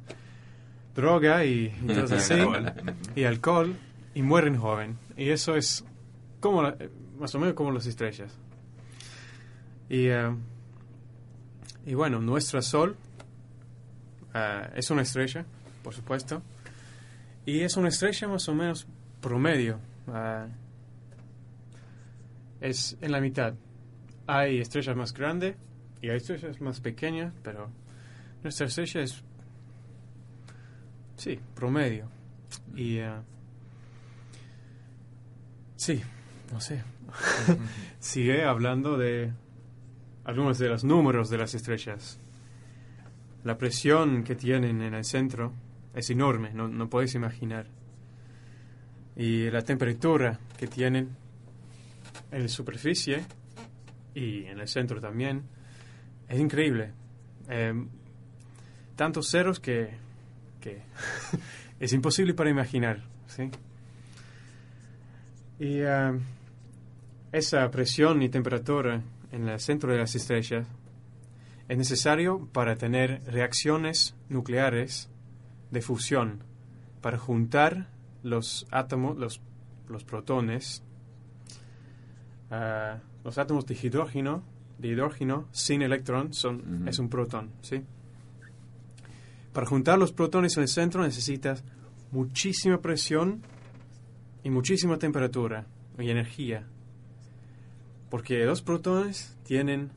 droga y, y cosas así, Alcohol. y alcohol, y mueren joven. Y eso es como la- más o menos como las estrellas. Y, eh, y bueno, nuestro Sol Ah, es una estrella, por supuesto. Y es una estrella más o menos promedio. Ah, es en la mitad. Hay estrellas más grandes y hay estrellas más pequeñas, pero nuestra estrella es, sí, promedio. Y, ah, sí, no sé. Sigue hablando de algunos de los números de las estrellas. La presión que tienen en el centro es enorme, no, no podéis imaginar. Y la temperatura que tienen en la superficie y en el centro también es increíble. Eh, tantos ceros que, que es imposible para imaginar. ¿sí? Y ah, esa presión y temperatura en el centro de las estrellas es necesario para tener reacciones nucleares de fusión, para juntar los átomos, los, los protones, ah, los átomos de hidrógeno, de hidrógeno sin electrón son, es un protón, ¿sí? Para juntar los protones en el centro necesitas muchísima presión y muchísima temperatura y energía. Porque dos protones tienen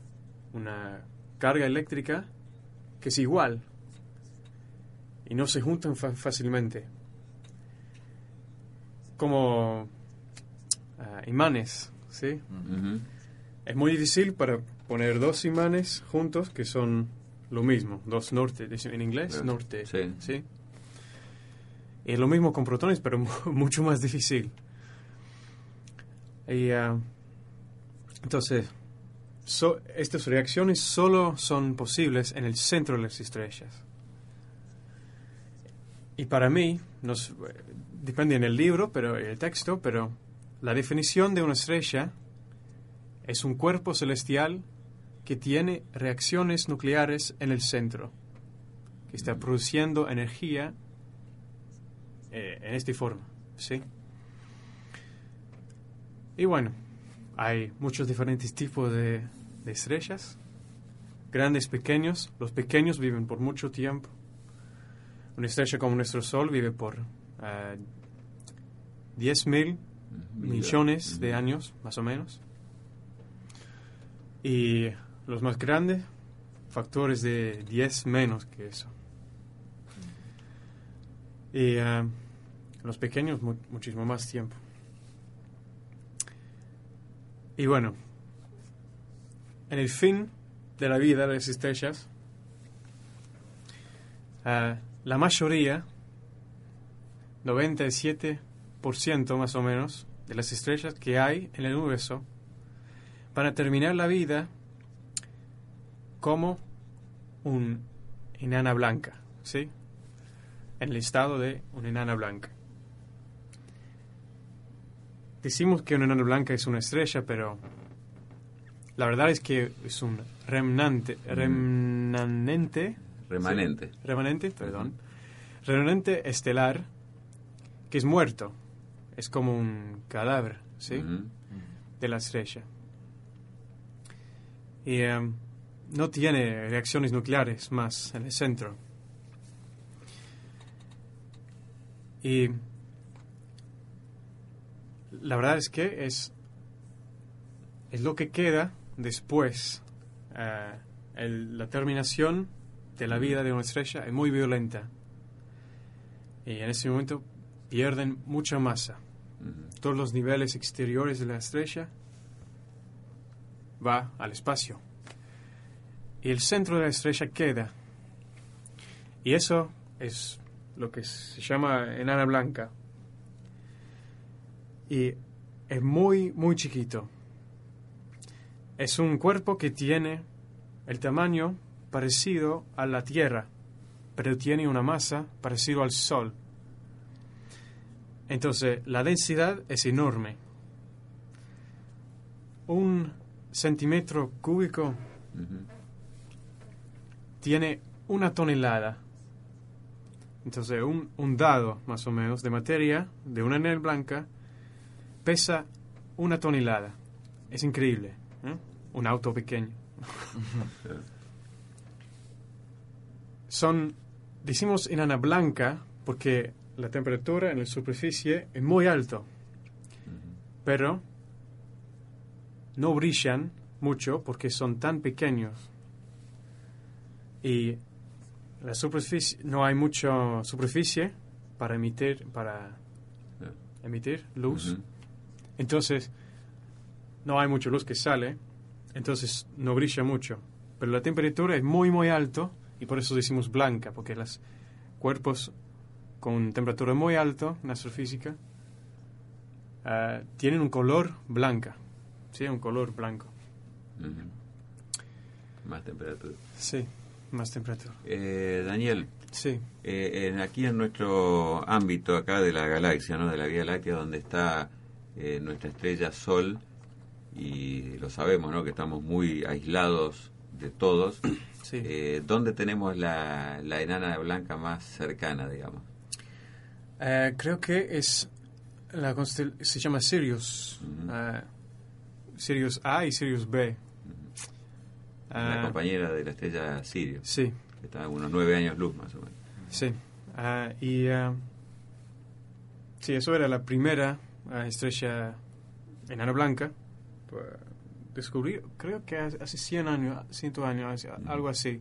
una carga eléctrica que es igual y no se juntan fácilmente. Como ah, imanes, ¿sí? Es muy difícil para poner dos imanes juntos que son lo mismo, dos norte, en inglés, norte, Sí. ¿sí? Y es lo mismo con protones, pero mu- mucho más difícil. Y, ah, entonces, so- estas reacciones solo son posibles en el centro de las estrellas. Y para mí, no s- depende en el libro, pero el texto, pero la definición de una estrella es un cuerpo celestial que tiene reacciones nucleares en el centro, que está produciendo energía eh, en esta forma, ¿sí? Y bueno, hay muchos diferentes tipos de, de estrellas, grandes, pequeños. Los pequeños viven por mucho tiempo. Una estrella como nuestro Sol vive por 10 mil millones de años, más o menos. Y los más grandes, factores de 10 menos que eso. Y eh, los pequeños, mu- muchísimo más tiempo. Y bueno, en el fin de la vida de las estrellas, eh, la mayoría, 97% más o menos, de las estrellas que hay en el universo, van a terminar la vida como un enana blanca, ¿sí? En el estado de una enana blanca. Decimos que una enana blanca es una estrella, pero la verdad es que es un remanente, remanente, Remanente. sí, remanente, perdón, remanente estelar que es muerto, es como un cadáver, ¿sí? De la estrella. Y em, no tiene reacciones nucleares más en el centro. Y la verdad es que es, es lo que queda después. eh, el- la terminación de la vida de una estrella es muy violenta. Y en ese momento pierden mucha masa. Todos los niveles exteriores de la estrella va al espacio. Y el centro de la estrella queda. Y eso es lo que se llama enana blanca. Y es muy, muy chiquito. Es un cuerpo que tiene el tamaño parecido a la Tierra, pero tiene una masa parecido al Sol. Entonces, la densidad es enorme. Un centímetro cúbico tiene una tonelada. Entonces, un, un dado, más o menos, de materia de una anel blanca pesa una tonelada. Es increíble. ¿eh? Un auto pequeño. Son decimos enana blanca porque la temperatura en la superficie es muy alto, pero no brillan mucho porque son tan pequeños. Y la superficie no hay mucha superficie para emitir para emitir luz. Entonces no hay mucha luz que sale entonces no brilla mucho. Pero la temperatura es muy muy alto y por eso decimos blanca porque los cuerpos con temperatura muy alta en astrofísica ah, tienen un color blanca sí un color blanco Más temperatura. sí más temperatura Eh, Daniel. Sí. Eh, en- aquí en nuestro ámbito acá de la galaxia, ¿no? De la Vía Láctea, donde está eh, nuestra estrella Sol, y lo sabemos, ¿no? Que estamos muy aislados de todos. Sí. Eh, ¿Dónde tenemos la, la enana blanca más cercana, digamos? Eh, creo que es la se llama Sirius Ah, Sirius A y Sirius B la Ah, compañera de la estrella Sirio. Sí. Que está a unos nueve años luz, más o menos. Sí. Ah, y ah, sí, eso era la primera ah, estrella enana blanca. Pues, descubrí, creo que hace hace 100 años, 100 años, algo así.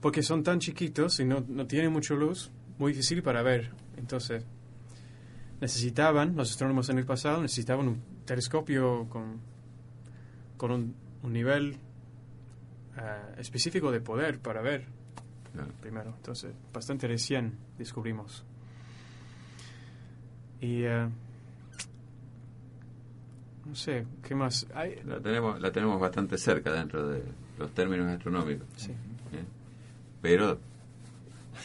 Porque son tan chiquitos y no, no tienen mucha luz, muy difícil para ver. Entonces, necesitaban, los astrónomos en el pasado necesitaban un telescopio con, con un, un nivel ah, específico de poder para ver primero. Entonces, bastante recién descubrimos. Y eh, no sé, ¿qué más? Hay, La tenemos, la tenemos bastante cerca dentro de los términos astronómicos. Sí. ¿Eh? Pero,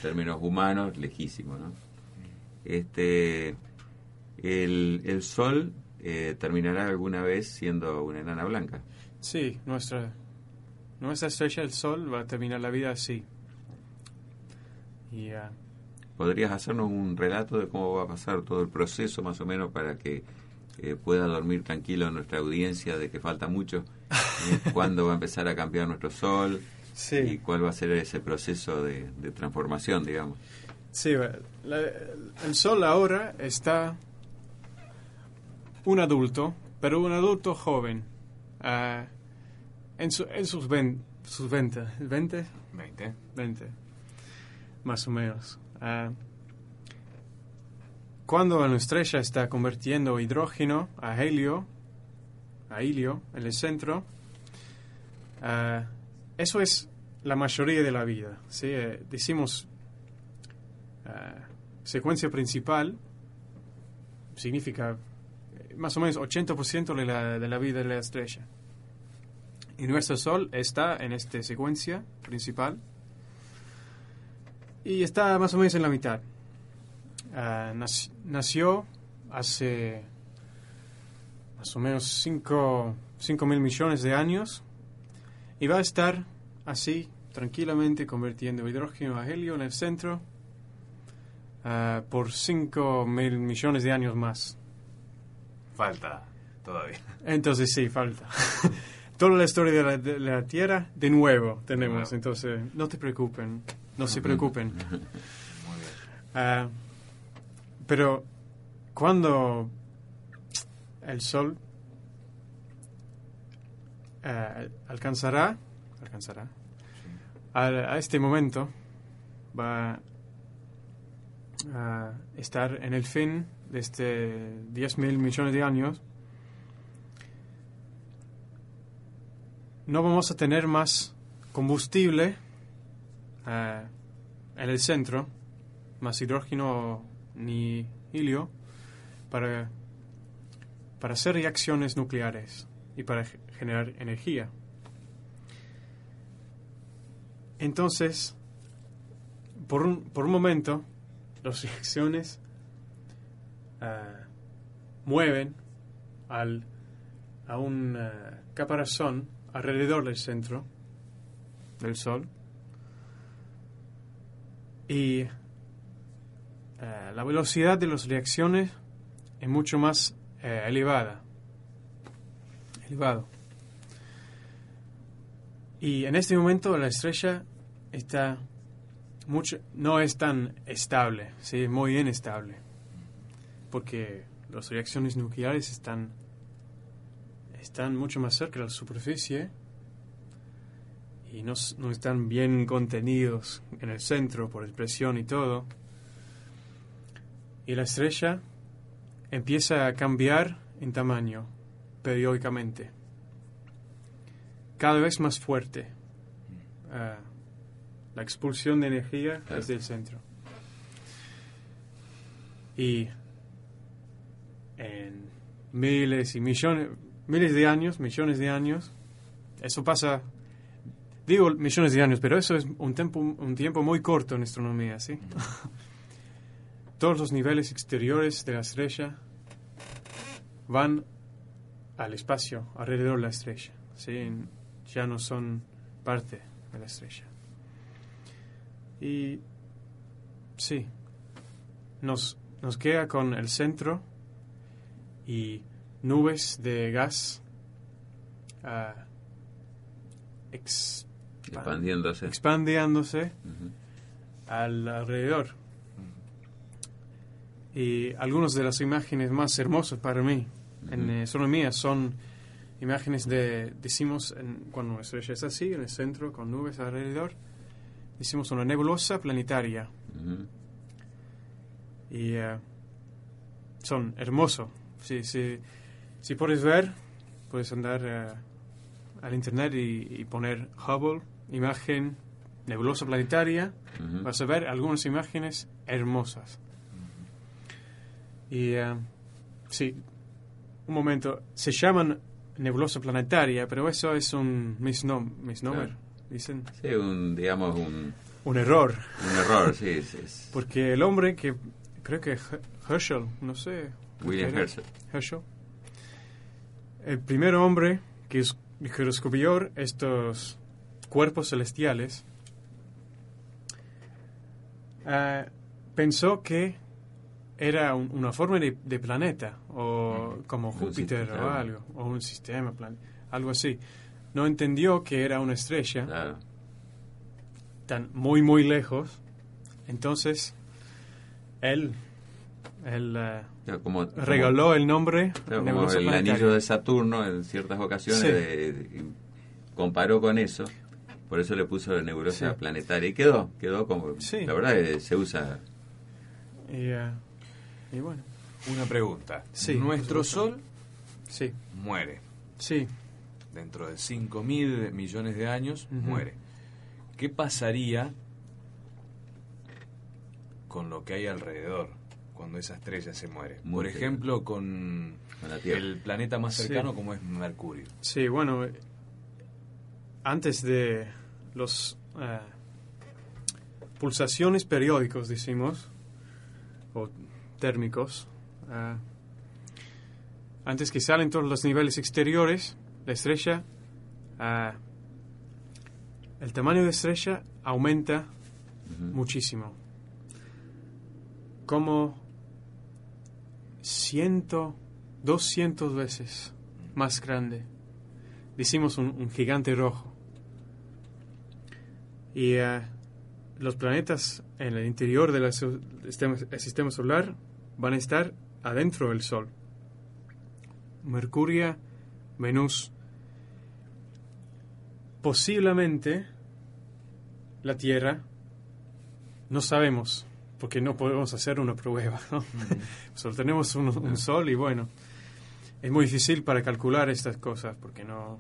términos humanos, lejísimo, ¿no? Este, el, el Sol eh, terminará alguna vez siendo una enana blanca. sí, nuestra, nuestra estrella, el Sol, va a terminar la vida así. Y ¿Podrías hacernos un relato de cómo va a pasar todo el proceso, más o menos, para que eh, pueda dormir tranquilo nuestra audiencia de que falta mucho? ¿Eh? ¿Cuándo va a empezar a cambiar nuestro Sol? Sí. ¿Y cuál va a ser ese proceso de, de transformación, digamos? Sí, la- el sol ahora está un adulto, pero un adulto joven, ah, en, su- en sus, ven- sus 20, 20, 20. 20, más o menos. Ah, cuando una estrella está convirtiendo hidrógeno a helio, a helio en el centro, ah, eso es la mayoría de la vida. ¿sí? Eh, decimos ah, secuencia principal, significa eh, más o menos 80% de la, de la vida de la estrella. Y nuestro Sol está en esta secuencia principal y está más o menos en la mitad. Nac- nació hace más o menos 5 mil millones de años y va a estar así, tranquilamente, convirtiendo hidrógeno a helio en el centro ah, por 5 mil millones de años más. Falta todavía. Entonces sí, falta. Toda la historia de la, de la Tierra, de nuevo, tenemos. Entonces, no te preocupen, no se preocupen. Ah, pero cuando el Sol ah, alcanzará, alcanzará, a, a este momento va estar en el fin de este 10 mil millones de años, no vamos a tener más combustible eh, en el centro, más hidrógeno ni helio, para, para hacer reacciones nucleares y para ge- generar energía. Entonces, por un, por un momento, las reacciones ah, mueven al, a un ah, caparazón alrededor del centro del Sol y ah, la velocidad de las reacciones es mucho más eh, elevada. Elevado. Y en este momento la estrella está no es tan estable, sí, muy inestable, porque las reacciones nucleares están, están mucho más cerca de la superficie y no, no están bien contenidos en el centro por presión y todo. Y la estrella empieza a cambiar en tamaño periódicamente, cada vez más fuerte. Ah, la expulsión de energía desde el centro. Y en miles y millones, miles de años, millones de años, eso pasa, digo millones de años, pero eso es un tiempo, un tiempo muy corto en astronomía, ¿sí? Todos los niveles exteriores de la estrella van al espacio alrededor de la estrella, ¿sí? Ya no son parte de la estrella. Y sí, nos, nos queda con el centro y nubes de gas ah, expan- Expandiéndose. expandiéndose al alrededor. Y algunas de las imágenes más hermosas para mí en eh, astronomía son imágenes de, decimos, en- cuando una estrella es así, en el centro, con nubes alrededor, decimos una nebulosa planetaria. Y eh, son hermosos. Si, si, si puedes ver, puedes andar eh, al internet y, y poner Hubble, imagen nebulosa planetaria, vas a ver algunas imágenes hermosas. Y eh, sí, un momento, se llaman nebulosa planetaria, pero eso es un misnom misnomer, Claro. Dicen. Sí, un, digamos, un, Un error. un error, sí. es- es Porque el hombre que creo que Her- Herschel, no sé. William Herschel. Herschel. El primer hombre que, es- que descubrió estos cuerpos celestiales ah, pensó que era un- una forma de, de planeta o como Júpiter o algo o un sistema plan- algo así no entendió que era una estrella Claro. tan muy muy lejos entonces él él eh, como, como- regaló el nombre como el anillo de Saturno en ciertas ocasiones Sí. de- de- comparó con eso. Por eso le puso la nebulosa Sí. planetaria y quedó, quedó como, Sí. la verdad eh, se usa y, eh, y bueno Una pregunta. Sí, Nuestro. Sol sí muere. sí Dentro de 5 mil millones de años, muere. ¿Qué pasaría con lo que hay alrededor cuando esa estrella se muere? Muy Por ejemplo, con con la Tierra. el planeta más Sí. cercano como es Mercurio. Sí, bueno, eh, antes de los eh, pulsaciones periódicos, decimos, o térmicos, eh, antes que salen todos los niveles exteriores, la estrella, eh, el tamaño de la estrella aumenta muchísimo. Como ciento, 200 veces más grande. Decimos un, un gigante rojo. Y eh, los planetas en el interior del sistema solar van a estar adentro del Sol. Mercurio, Venus. Posiblemente la Tierra, no sabemos, porque no podemos hacer una prueba. ¿no? Solo tenemos un, un Sol y bueno, es muy difícil para calcular estas cosas porque no,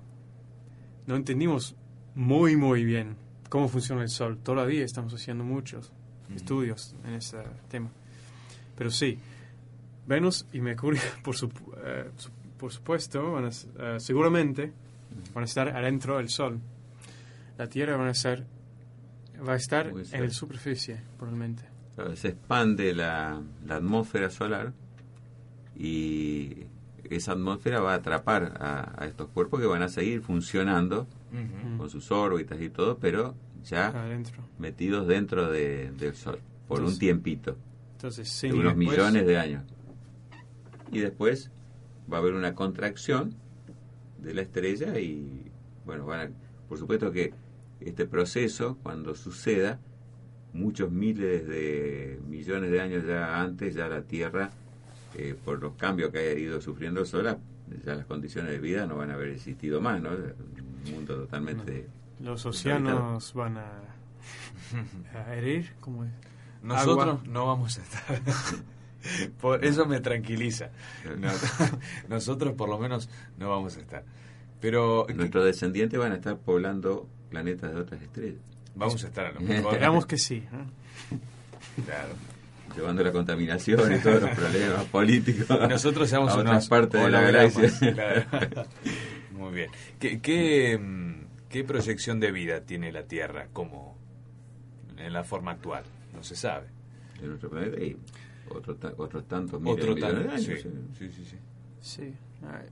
no entendimos muy, muy bien cómo funciona el Sol. Todavía estamos haciendo muchos estudios en ese tema. Pero sí, Venus y Mercurio, por, eh, por supuesto, van a eh, seguramente van a estar adentro del Sol. La Tierra van a ser, va a estar en la superficie, probablemente. Claro, se expande la, la atmósfera solar y esa atmósfera va a atrapar a, a estos cuerpos que van a seguir funcionando con sus órbitas y todo, pero ya Adentro. metidos dentro de- del Sol por Entonces, un tiempito, Entonces, sí, de unos después- millones de años. Y después va a haber una contracción de la estrella y, bueno, van a- por supuesto que este proceso, cuando suceda, muchos miles de millones de años ya antes, ya la Tierra, eh, por los cambios que ha ido sufriendo sola, ya las condiciones de vida no van a haber existido más, ¿no? Un mundo totalmente... Los océanos van a, a herir, como es? Nosotros Agua. no vamos a estar. por eso me tranquiliza. No, nosotros por lo menos no vamos a estar. Pero Nuestros descendientes van a estar poblando planetas de otras estrellas. vamos a estar a lo mejor. Esperamos que sí. Claro. Llevando la contaminación y todos los problemas políticos nosotros seamos a otras partes de la galaxia. claro. Muy bien. ¿Qué, qué, mm, qué proyección de vida tiene la Tierra como en la forma actual? No se sabe. En nuestro planeta otro otros tantos miles Otro de millones de años. sí. sí. Sí, sí, sí. Sí. Ay,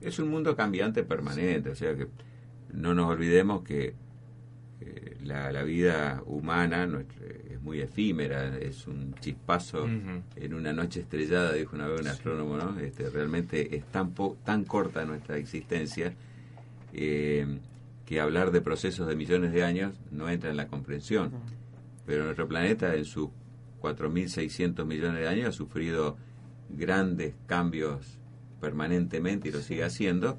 Es un mundo cambiante permanente, o sea que no nos olvidemos que eh, la, la vida humana nuestra- es muy efímera, es un chispazo en una noche estrellada, dijo una vez un astrónomo, ¿no? Este, realmente es tan, po- tan corta nuestra existencia eh, que hablar de procesos de millones de años no entra en la comprensión. Pero nuestro planeta en sus 4.600 millones de años ha sufrido grandes cambios permanentemente y lo sigue haciendo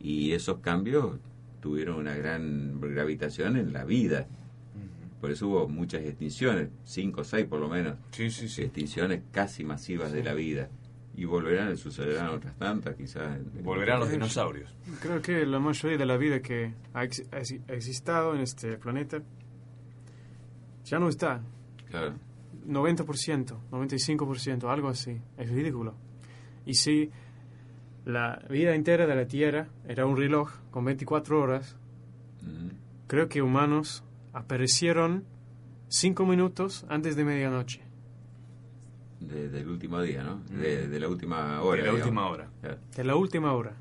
y esos cambios tuvieron una gran gravitación en la vida. Por eso hubo muchas extinciones, cinco o seis por lo menos, Sí, sí, sí. extinciones casi masivas de la vida. Y volverán, sucederán otras tantas, quizás. Volverán los dinosaurios. Creo que la mayoría de la vida que ha ex- ha existido en este planeta ya no está. Claro. 90%, 95%, algo así. Es ridículo. Y si la vida entera de la Tierra era un reloj con 24 horas, Mm. creo que humanos aparecieron 5 minutos antes de medianoche. De- del último día, ¿no? De, de la última hora. De la digamos. última hora. De la última hora.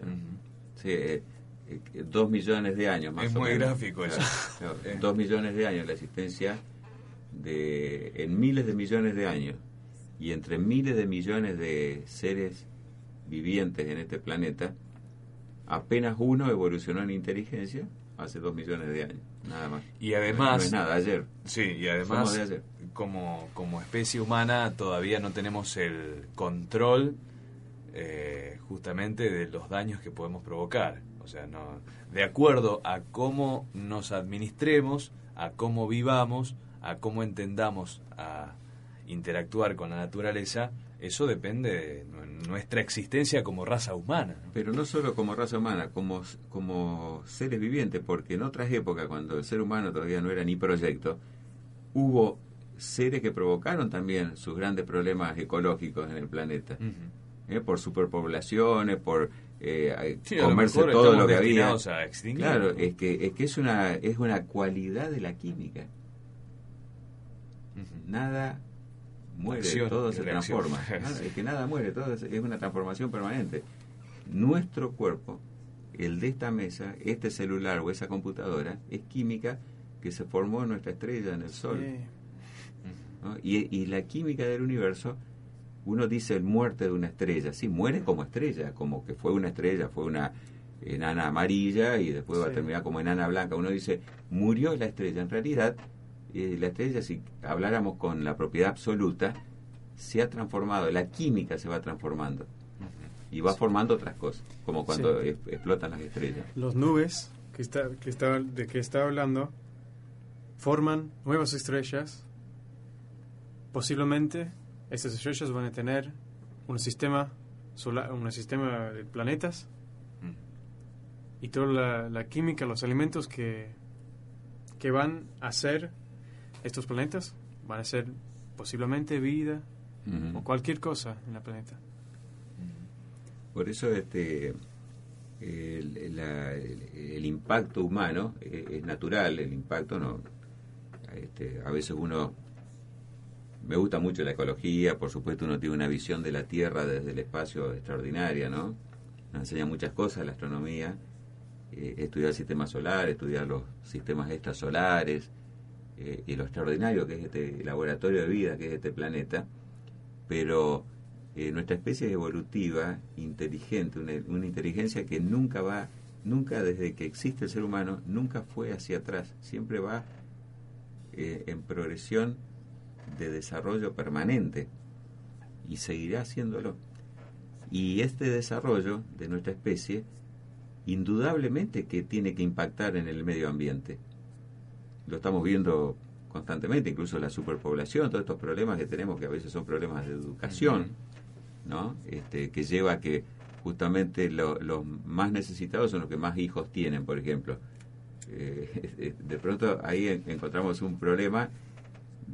Sí, eh, eh, dos millones de años más Es o muy menos. gráfico eso. Eh. Dos millones de años la existencia de en miles de millones de años y entre miles de millones de seres vivientes en este planeta, apenas uno evolucionó en inteligencia hace dos millones de años, nada más. Y además... No es nada, ayer. Sí, y además, de ayer. como, como especie humana, todavía no tenemos el control eh, justamente de los daños que podemos provocar. O sea, no, de acuerdo a cómo nos administremos, a cómo vivamos, a cómo entendamos a interactuar con la naturaleza, eso depende de nu- nuestra existencia como raza humana. Pero no solo como raza humana, como, como seres vivientes, porque en otras épocas, cuando el ser humano todavía no era ni proyecto, hubo seres que provocaron también sus grandes problemas ecológicos en el planeta. ¿eh? Por superpoblaciones, por eh, Sí, lo comerse mejor todo lo que había. a Claro, es que, es que es una, es una cualidad de la química. Nada muere, Acción todo se reacción. transforma. Nada- es que nada muere, todo es, es una transformación permanente. Nuestro cuerpo, el de esta mesa, este celular o esa computadora, es química que se formó en nuestra estrella, en el Sol. ¿no? Y, y la química del universo, uno dice el muerte de una estrella, sí, muere como estrella, como que fue una estrella, fue una enana amarilla y después va a terminar como enana blanca. Uno dice, murió la estrella. En realidad, eh, la estrella, si habláramos con la propiedad absoluta, se ha transformado, la química se va transformando y va formando otras cosas, como cuando Sí. es- explotan las estrellas. Los nubes que está, que está, de que está hablando forman nuevas estrellas. Posiblemente estas estrellas van a tener un sistema solar, un sistema de planetas y toda la, la química, los alimentos que, que van a ser estos planetas van a ser posiblemente vida o cualquier cosa en el planeta. Por eso este el, la- el- el impacto humano es, natural, el impacto no este, a veces uno me gusta mucho la ecología, por supuesto uno tiene una visión de la Tierra desde el espacio extraordinaria, ¿no? Nos enseña muchas cosas la astronomía, eh, estudiar el sistema solar, estudiar los sistemas extrasolares eh, y lo extraordinario que es este laboratorio de vida que es este planeta, pero eh, nuestra especie es evolutiva, inteligente, una, inteligencia que nunca va, nunca desde que existe el ser humano, nunca fue hacia atrás, siempre va eh, en progresión de desarrollo permanente y seguirá haciéndolo. Y este desarrollo de nuestra especie, indudablemente que tiene que impactar en el medio ambiente. Lo estamos viendo constantemente, incluso la superpoblación, todos estos problemas que tenemos, que a veces son problemas de educación, ¿no? Este, que lleva a que justamente los más necesitados son los que más hijos tienen, por ejemplo. Eh, de pronto ahí encontramos un problema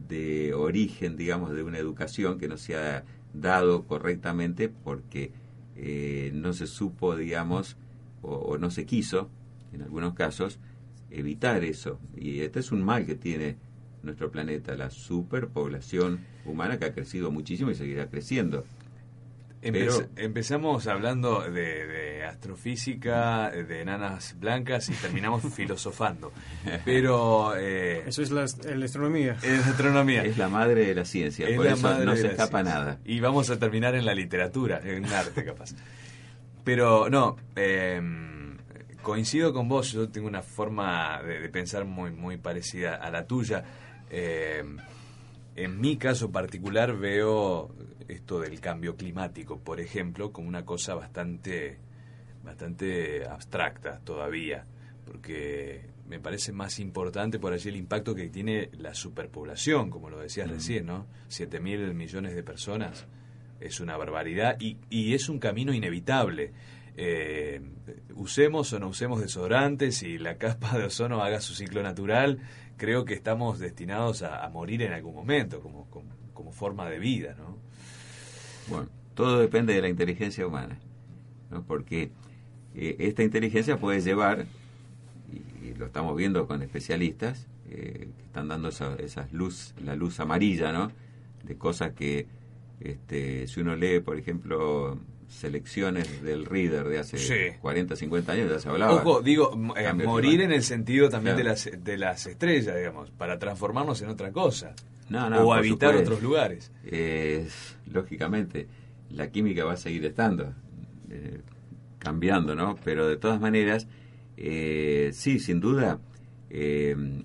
de origen, digamos, de una educación que no se ha dado correctamente porque eh, no se supo, digamos, o, no se quiso, en algunos casos, evitar eso. Y este es un mal que tiene nuestro planeta, la superpoblación humana que ha crecido muchísimo y seguirá creciendo. empezamos hablando de, astrofísica, de enanas blancas y terminamos filosofando. Pero. Eh, eso es la, astronomía. Es astronomía. Es la madre de la ciencia, por eso no se escapa nada. Y vamos a terminar en la literatura, en arte, capaz. Pero no, em, coincido con vos, yo tengo una forma de, de pensar muy, muy parecida a la tuya. Eh, en mi caso particular veo esto del cambio climático, por ejemplo, como una cosa bastante, bastante abstracta todavía, porque me parece más importante por allí el impacto que tiene la superpoblación, como lo decías recién, ¿no? Siete mil millones de personas es una barbaridad y, y es un camino inevitable. Eh, usemos o no usemos desodorantes y la capa de ozono haga su ciclo natural, creo que estamos destinados a, morir en algún momento como, como, forma de vida, ¿no? Bueno, todo depende de la inteligencia humana, ¿no? porque eh, esta inteligencia puede llevar, y, lo estamos viendo con especialistas, eh, que están dando esa, luz, la luz amarilla, ¿no? De cosas que, este, si uno lee, por ejemplo, selecciones del Reader de hace 40, 50 años, ya se hablaba. Ojo, digo, eh, morir en el sentido también de, las, de las estrellas, digamos, para transformarnos en otra cosa. o habitar otros lugares. lógicamente, la química va a seguir estando, eh, cambiando, ¿no? Pero de todas maneras, eh, sí, sin duda,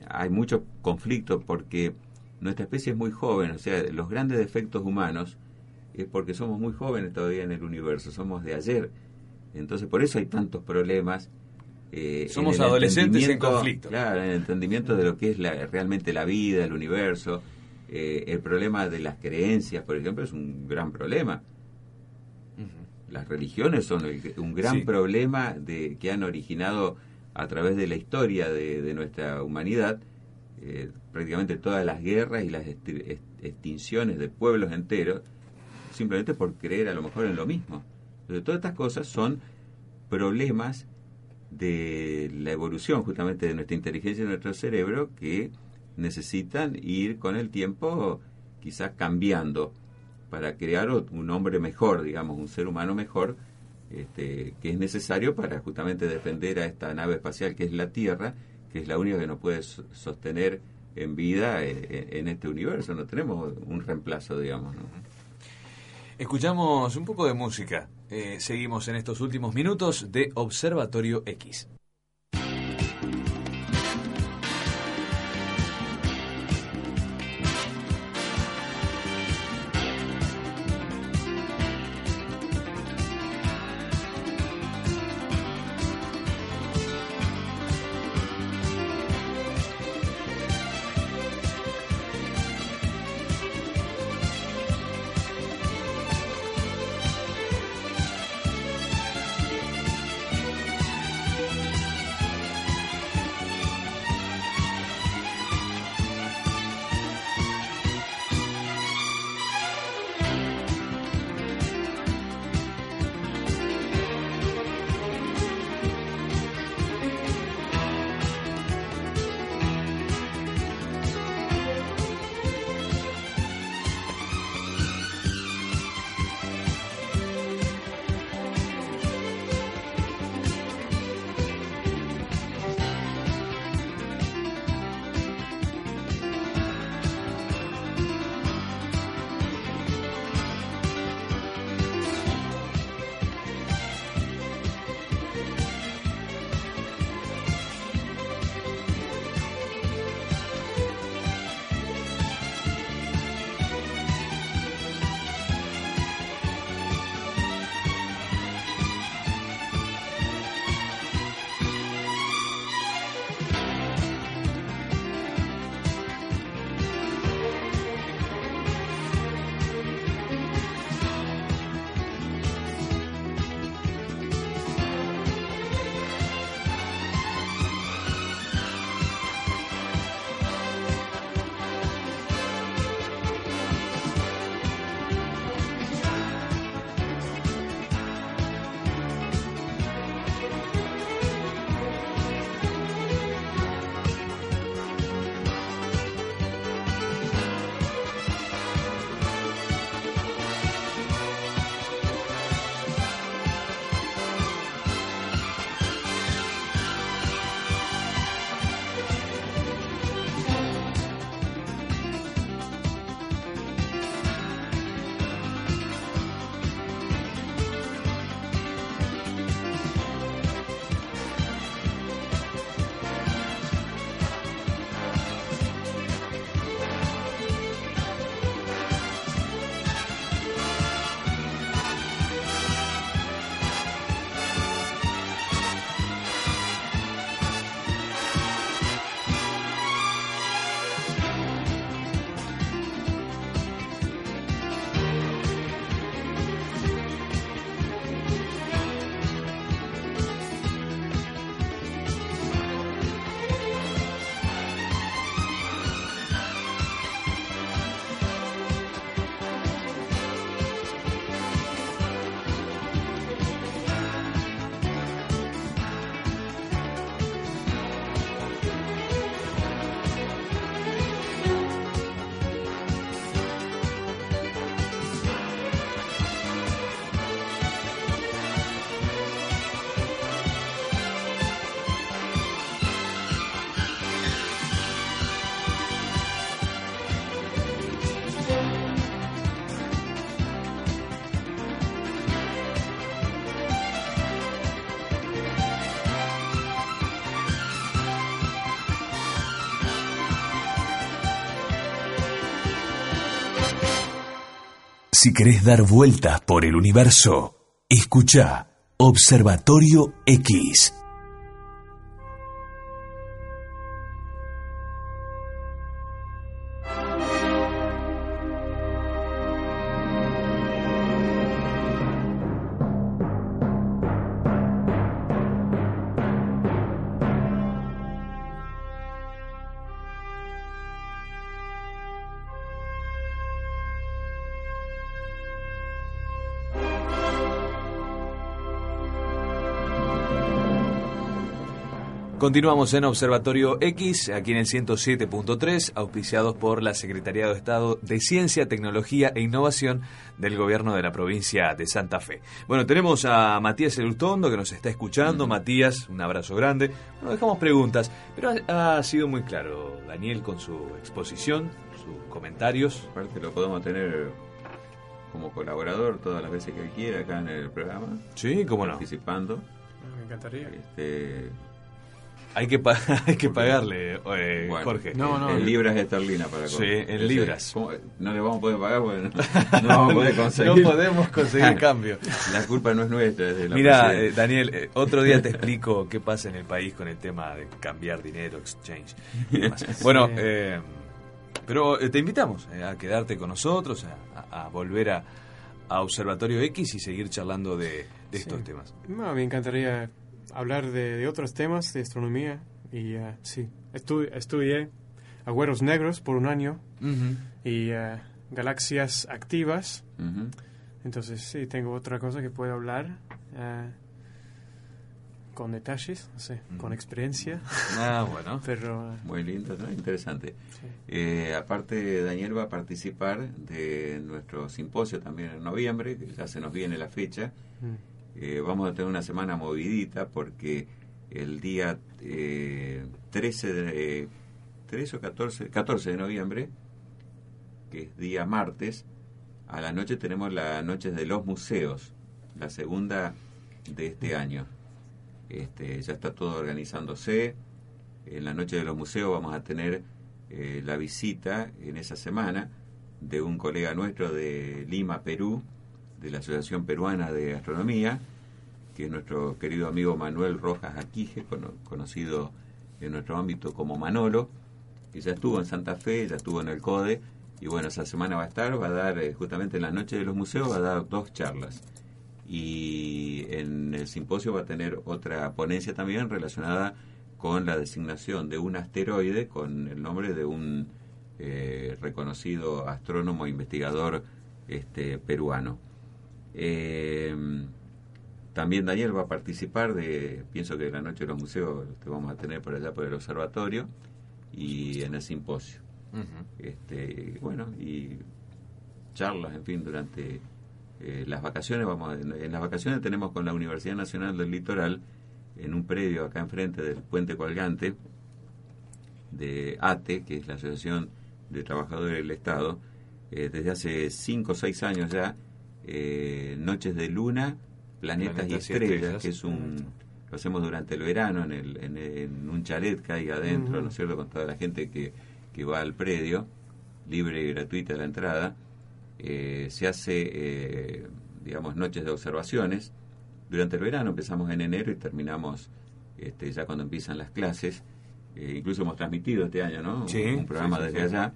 hay mucho conflicto porque nuestra especie es muy joven, o sea, los grandes defectos humanos es porque somos muy jóvenes todavía en el universo, somos de ayer. Entonces, por eso hay tantos problemas. Eh, somos adolescentes en conflicto. Claro, en el entendimiento de lo que es la, realmente la vida, el universo. Eh, el problema de las creencias, por ejemplo, es un gran problema. Las religiones son un gran problema de, que han originado a través de la historia de, nuestra humanidad eh, prácticamente todas las guerras y las extinciones de pueblos enteros simplemente por creer a lo mejor en lo mismo. Pero todas estas cosas son problemas de la evolución justamente de nuestra inteligencia y de nuestro cerebro que necesitan ir con el tiempo quizás cambiando para crear un hombre mejor, digamos, un ser humano mejor, este, que es necesario para justamente defender a esta nave espacial que es la Tierra, que es la única que nos puede sostener en vida eh, en, este universo. No tenemos un reemplazo, digamos. ¿no? Escuchamos un poco de música. Eh, seguimos en estos últimos minutos de Observatorio X. Si querés dar vueltas por el universo, escucha Observatorio X. Continuamos en Observatorio X, aquí en el 107.3, auspiciados por la Secretaría de Estado de Ciencia, Tecnología e Innovación del Gobierno de la provincia de Santa Fe. Bueno, tenemos a Matías Elutondo que nos está escuchando. Matías, un abrazo grande. Bueno, dejamos preguntas, pero ha, ha sido muy claro Daniel con su exposición, sus comentarios. Aparte lo podemos tener como colaborador todas las veces que quiera acá en el programa. Sí, cómo no. Participando. Me encantaría. Este, Hay que, pa- hay que pagarle, eh, bueno, Jorge. en- en libras esterlinas para Sí, en libras. ¿cómo? No le vamos a poder pagar porque no, no vamos a poder conseguir. No podemos conseguir cambio. La culpa no es nuestra, es de la Mira, eh, Daniel, eh, otro día te explico qué pasa en el país con el tema de cambiar dinero, exchange. y demás. Bueno, Sí. eh, pero te invitamos a quedarte con nosotros, a, a- a volver a, a Observatorio X y seguir charlando de, de estos Sí. temas. No, me encantaría hablar de, de otros temas de astronomía y eh, sí, estu- estudié agüeros negros por un año y eh, galaxias activas. Entonces sí, tengo otra cosa que puedo hablar eh, con detalles, no sé, con experiencia. Ah, bueno. Pero Muy lindo, ¿no? Interesante. sí. Eh, aparte, Daniel va a participar de nuestro simposio también en noviembre, que ya se nos viene la fecha. Mm. Eh, vamos a tener una semana movidita porque el día eh, 13 de 13 o 14, 14 de noviembre, que es día martes, a la noche tenemos la noche de los museos, la segunda de este año. Este, ya está todo organizándose. En la noche de los museos vamos a tener eh, la visita en esa semana de un colega nuestro de Lima, Perú, de la Asociación Peruana de Astronomía, que es nuestro querido amigo Manuel Rojas Aquije, cono- conocido en nuestro ámbito como Manolo, que ya estuvo en Santa Fe, ya estuvo en el CODE, y bueno, esa semana va a estar, va a dar, eh, justamente en la noche de los museos, va a dar dos charlas. Y en el simposio va a tener otra ponencia también relacionada con la designación de un asteroide con el nombre de un eh, reconocido astrónomo e investigador este, peruano. Eh, también Daniel va a participar de, pienso que la noche de los museos te vamos a tener por allá por el observatorio y en el simposio. Este, bueno, y charlas, en fin, durante eh, las vacaciones. Vamos, en, en las vacaciones tenemos con la Universidad Nacional del Litoral, en un predio acá enfrente del puente colgante de ATE, que es la Asociación de Trabajadores del Estado, eh, desde hace 5 o 6 años ya, eh, Noches de Luna, Planetas, Planetas y y Estrellas, que es un... Lo hacemos durante el verano en, el, en, en un chalet que hay adentro, Ujú. ¿no es cierto?, con toda la gente que, que va al predio, libre y gratuita la entrada. Eh, se hace, eh, digamos, noches de observaciones. Durante el verano empezamos en enero y terminamos este, ya cuando empiezan las clases. Eh, incluso hemos transmitido este año, ¿no? Sí, un programa sí, sí, desde sí. allá.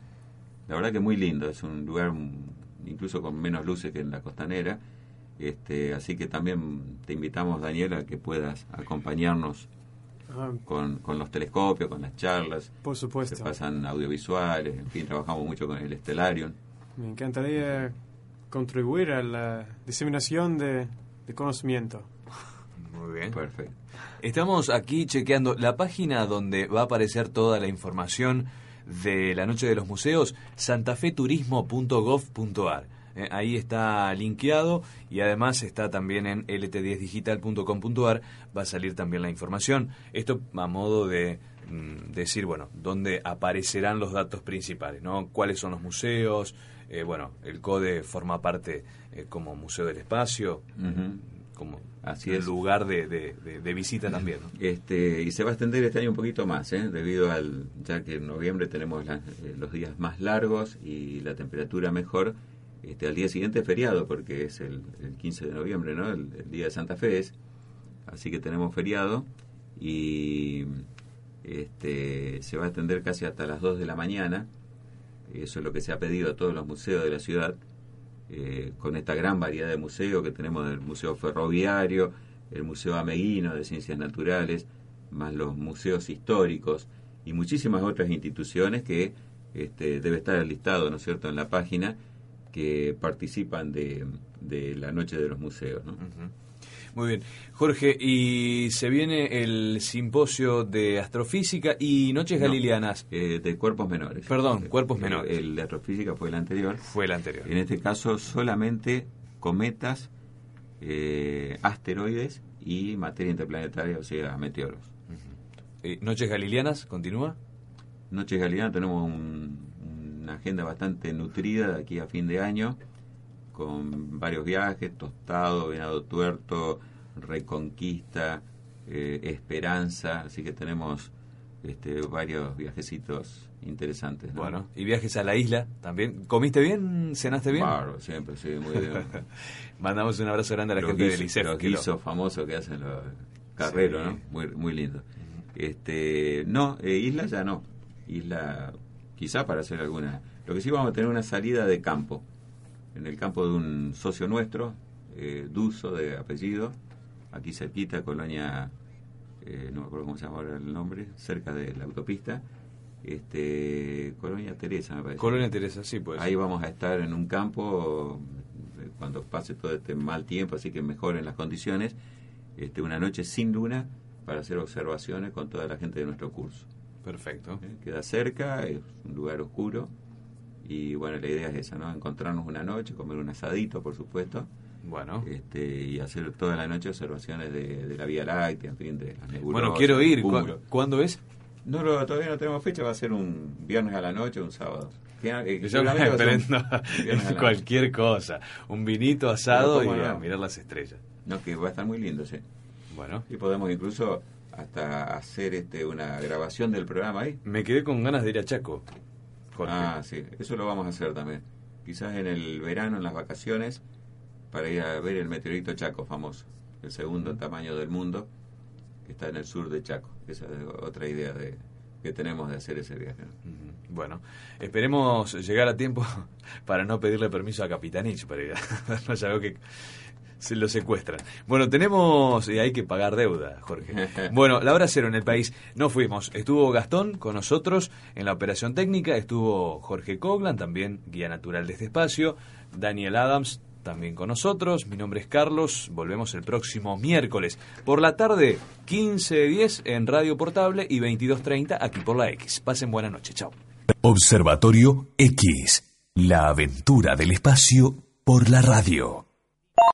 La verdad que muy lindo, es un lugar incluso con menos luces que en la costanera. Este, así que también te invitamos, Daniela, a que puedas acompañarnos Ah, con, con los telescopios, con las charlas. por Se supuesto. pasan audiovisuales, en fin, trabajamos mucho con el Stellarium. Me encantaría contribuir a la diseminación de, de conocimiento. Muy bien. Perfecto. Estamos aquí chequeando la página donde va a aparecer toda la información de la Noche de los Museos, santafeturismo.gov.ar. Eh, ahí está linkeado y además está también en lt10digital.com.ar. Va a salir también la información. Esto a modo de mm, decir, bueno, dónde aparecerán los datos principales, ¿no? ¿Cuáles son los museos? Eh, bueno, el CODE forma parte eh, como Museo del Espacio, como Así el es. lugar de, de- de- de visita también, ¿no? Este, y se va a extender este año un poquito más, ¿eh? debido al, ya que en noviembre tenemos la- eh, los días más largos y la temperatura mejor, Este, al día siguiente es feriado, porque es el, el 15 de noviembre, ¿no? El, el, día de Santa Fe es. Así que tenemos feriado y este, se va a extender casi hasta las 2 de la mañana. Eso es lo que se ha pedido a todos los museos de la ciudad, eh, con esta gran variedad de museos que tenemos del Museo Ferroviario, el Museo Ameguino de Ciencias Naturales, más los museos históricos y muchísimas otras instituciones que este, debe estar el listado, ¿no es cierto?, en la página que participan de, de la Noche de los Museos. ¿no? Muy bien. Jorge, y se viene el simposio de astrofísica y noches No, galileanas. eh, de cuerpos menores. Perdón, Eh, cuerpos menores. El de astrofísica fue el anterior. Fue el anterior. En este caso solamente cometas, eh, asteroides y materia interplanetaria, o sea, meteoros. Eh, noches galileanas, ¿continúa? Noches Galileanas tenemos un- una agenda bastante nutrida de aquí a fin de año, con varios viajes, Tostado, Venado Tuerto, Reconquista, eh, Esperanza, así que tenemos este, varios viajecitos interesantes. ¿no? Bueno, y viajes a la isla también. ¿Comiste bien? ¿Cenaste bien? Bárbaro, siempre, sí, muy bien. Mandamos un abrazo grande a la los gente guisos, del ICEF. los lo- guisos famosos que hacen los carreros, Sí. ¿no? Muy, muy lindo. Este, no, eh, isla ya no. Isla, quizá para hacer alguna. Lo que sí vamos a tener una salida de campo. En el campo de un socio nuestro, eh, Duso de apellido, aquí cerquita, Colonia, eh, no me acuerdo cómo se llama ahora el nombre, cerca de la autopista. Este, Colonia Teresa, me parece. Colonia Teresa, sí, pues. Ahí vamos a estar en un campo eh, cuando pase todo este mal tiempo, así que mejoren las condiciones, este, una noche sin luna para hacer observaciones con toda la gente de nuestro curso. Perfecto. Eh, Queda cerca, es un lugar oscuro y bueno, la idea es esa, ¿no? Encontrarnos una noche, comer un asadito, por supuesto. Bueno. Este, y hacer toda la noche observaciones de, de la Vía Láctea, en fin, de las nebulosas. Bueno, quiero ir. ¿Cu- ¿Cuándo es? No, lo- todavía no tenemos fecha, va a ser un viernes a la noche o un sábado. Eh, Yo me prendo cualquier cosa. Un vinito asado y a mirar las estrellas. No, que va a estar muy lindo, sí. Bueno. Y podemos incluso hasta hacer este una grabación del programa ahí. Me quedé con ganas de ir a Chaco. Jorge. Ah, sí, eso lo vamos a hacer también. Quizás en el verano, en las vacaciones, para ir a ver el meteorito Chaco famoso, el segundo en tamaño del mundo, que está en el sur de Chaco. Esa es otra idea de que tenemos de hacer ese viaje. Bueno, esperemos llegar a tiempo para no pedirle permiso a Capitanich para ir a... no ya veo que se lo secuestran. Bueno, tenemos... y hay que pagar deuda, Jorge. Bueno, la hora cero en el país. No fuimos. Estuvo Gastón con nosotros en la operación técnica. Estuvo Jorge Coglan, también guía natural de este espacio. Daniel Adams, también con nosotros. Mi nombre es Carlos. Volvemos el próximo miércoles. Por la tarde, 15.10 en Radio Portable y 22.30 aquí por la X. Pasen buena noche. Chao. Observatorio X. La aventura del espacio por la radio.